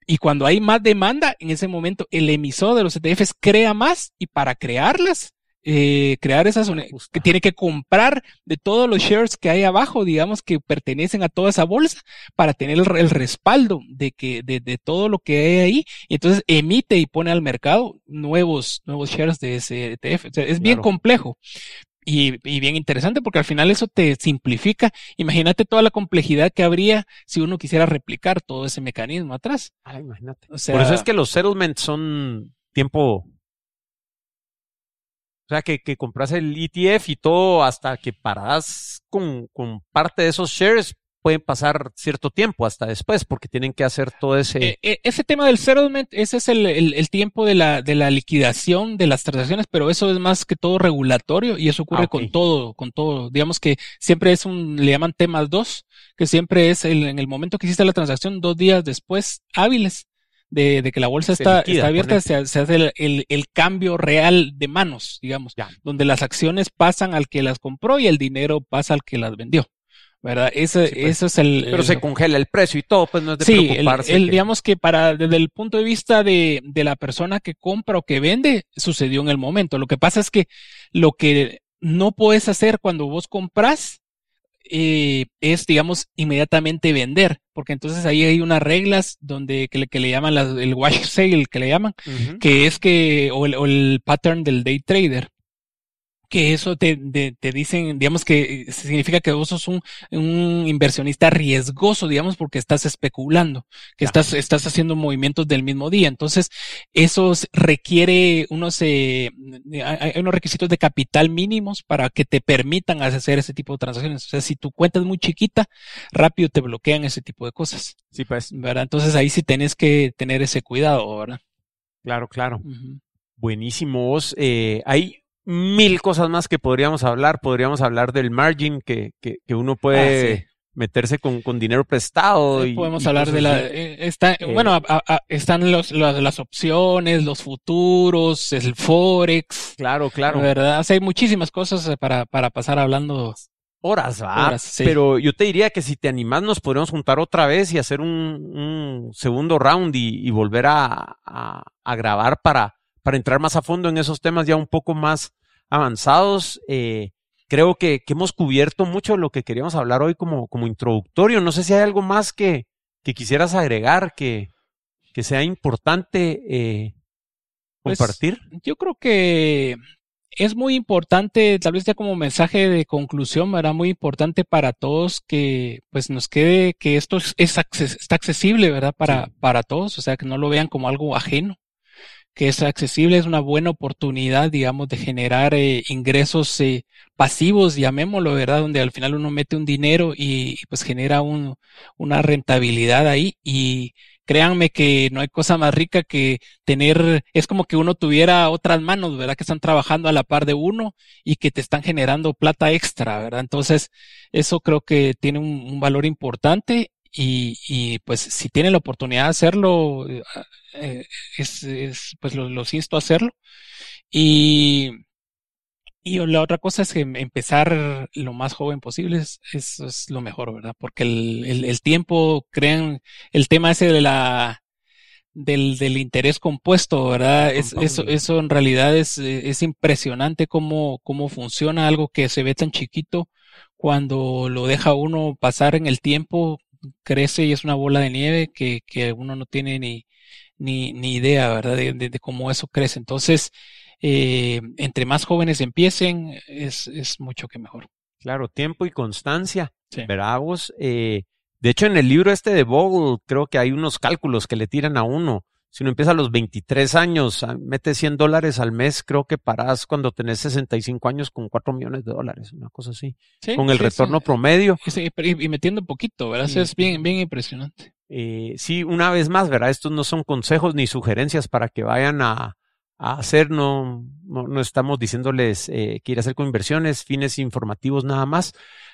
y cuando hay más demanda, en ese momento el emisor de los ETFs crea más y para crearlas eh, crear esas que tiene que comprar de todos los shares que hay abajo, digamos, que pertenecen a toda esa bolsa para tener el, respaldo de que, de, de, todo lo que hay ahí. Y entonces emite y pone al mercado nuevos, nuevos shares de ese ETF. es bien complejo. Y, y, bien interesante porque al final eso te simplifica. Imagínate toda la complejidad que habría si uno quisiera replicar todo ese mecanismo atrás. Ah, imagínate. Por eso es que los settlements son tiempo o sea, que, que compras el ETF y todo hasta que paras con, con parte de esos shares pueden pasar cierto tiempo hasta después porque tienen que hacer todo ese... Eh, eh, ese tema del settlement, ese es el, el, el, tiempo de la, de la liquidación de las transacciones, pero eso es más que todo regulatorio y eso ocurre ah, con todo, con todo. Digamos que siempre es un, le llaman temas dos, que siempre es el, en el momento que hiciste la transacción, dos días después hábiles de, de que la bolsa está, está abierta, se, se, hace el, el, cambio real de manos, digamos, donde las acciones pasan al que las compró y el dinero pasa al que las vendió. ¿verdad? Ese, pues. es el... Pero se congela el precio y todo, pues no es de sí, preocuparse. El, digamos que para, desde el punto de vista de, de la persona que compra o que vende, sucedió en el momento. Lo que pasa es que lo que no puedes hacer cuando vos compras eh, es, digamos, inmediatamente vender, porque entonces ahí hay unas reglas donde que le, que le llaman el wash sale, que le llaman, que es que, o el, o el pattern del day trader que eso te, te, dicen, digamos que significa que vos sos un, un inversionista riesgoso, digamos, porque estás especulando, que estás, estás haciendo movimientos del mismo día. Entonces, eso requiere unos, eh, hay unos requisitos de capital mínimos para que te permitan hacer ese tipo de transacciones. O sea, si tu cuenta es muy chiquita, rápido te bloquean ese tipo de cosas. Sí, pues. ¿Verdad? Entonces ahí sí tenés que tener ese cuidado, ¿verdad? Claro, claro. Buenísimos. Eh, hay mil cosas más que podríamos hablar. Podríamos hablar del margin que, que, que uno puede Ah, meterse con, con dinero prestado. y, Podemos y hablar de la... eh, está, bueno, a- a- están los, las, las opciones, los futuros, el Forex, Claro, claro. ¿verdad? O sea, hay muchísimas cosas eh, para, para pasar hablando. Horas, va. Horas, sí. Pero yo te diría que si te animás, nos podríamos juntar otra vez y hacer un, un segundo round y, y volver a, a- a grabar para, para entrar más a fondo en esos temas ya un poco más avanzados. Eh, creo que, que hemos cubierto mucho de lo que queríamos hablar hoy como, como introductorio. No sé si hay algo más que, que quisieras agregar que, que sea importante eh, Pues, compartir. Yo creo que es muy importante, tal vez ya como mensaje de conclusión, ¿verdad? Muy importante para todos que pues nos quede que esto es, es acces- está accesible, ¿verdad? Para, Sí. para todos, o sea, que no lo vean como algo ajeno, que es accesible, es una buena oportunidad, digamos, de generar eh, ingresos eh, pasivos, llamémoslo, ¿verdad? Donde al final uno mete un dinero y, y, pues genera un, una rentabilidad ahí y créanme que no hay cosa más rica que tener, es como que uno tuviera otras manos, ¿verdad? Que están trabajando a la par de uno y que te están generando plata extra, ¿verdad? Entonces, eso creo que tiene un, un valor importante y, y, pues si tienen la oportunidad de hacerlo, eh, es, es, pues lo- los insto a hacerlo. Y, y la otra cosa es que empezar lo más joven posible es, es, es lo mejor, ¿verdad? Porque el, el, el tiempo, crean, el tema ese de la, del, del interés compuesto, ¿verdad? Es, eso, eso en realidad es, es impresionante cómo, cómo funciona algo que se ve tan chiquito cuando lo deja uno pasar en el tiempo, crece y es una bola de nieve que, que uno no tiene ni, ni, ni idea, ¿verdad? De, de, de cómo eso crece. Entonces, eh, entre más jóvenes empiecen, es, es mucho que mejor. Claro, tiempo y constancia. Sí. Eh, de hecho, en el libro este de Bogle, creo que hay unos cálculos que le tiran a uno. Si uno empieza a los 23 años, ah, mete 100 dólares al mes, creo que parás cuando tenés 65 años con 4 millones de dólares, una cosa así. Sí, con el sí, retorno sí. promedio. Sí, y, y metiendo poquito, ¿verdad? Eso es bien, bien impresionante. Eh, sí, una vez más, ¿verdad? Estos no son consejos ni sugerencias para que vayan a, a hacer, no, no, no estamos diciéndoles eh, que ir a hacer con inversiones, fines informativos nada más.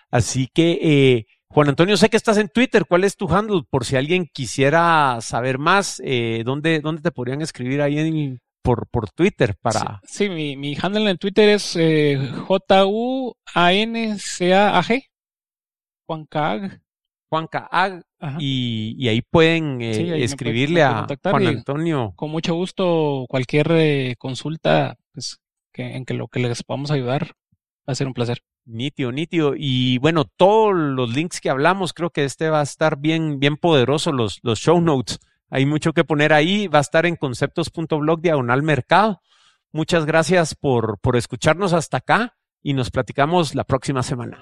Así que, eh, Juan Antonio, sé que estás en Twitter, ¿cuál es tu handle? Por si alguien quisiera saber más, eh, ¿dónde, ¿dónde te podrían escribir ahí en, por, por Twitter para... Sí, sí, mi, mi handle en Twitter es eh, J-U-A-N-C-A-G. Juan Cag. Juanca Ag, Ajá. y, y ahí pueden eh, Sí, ahí escribirle pueden a Juan Antonio. Con mucho gusto, cualquier eh, consulta pues, que, en que lo que les podamos ayudar va a ser un placer. Nítido, nítido. Y bueno, todos los links que hablamos, creo que este va a estar bien, bien poderoso, los, los show notes. Hay mucho que poner ahí. Va a estar en conceptos.blog diagonal mercado. Muchas gracias por, por escucharnos hasta acá y nos platicamos la próxima semana.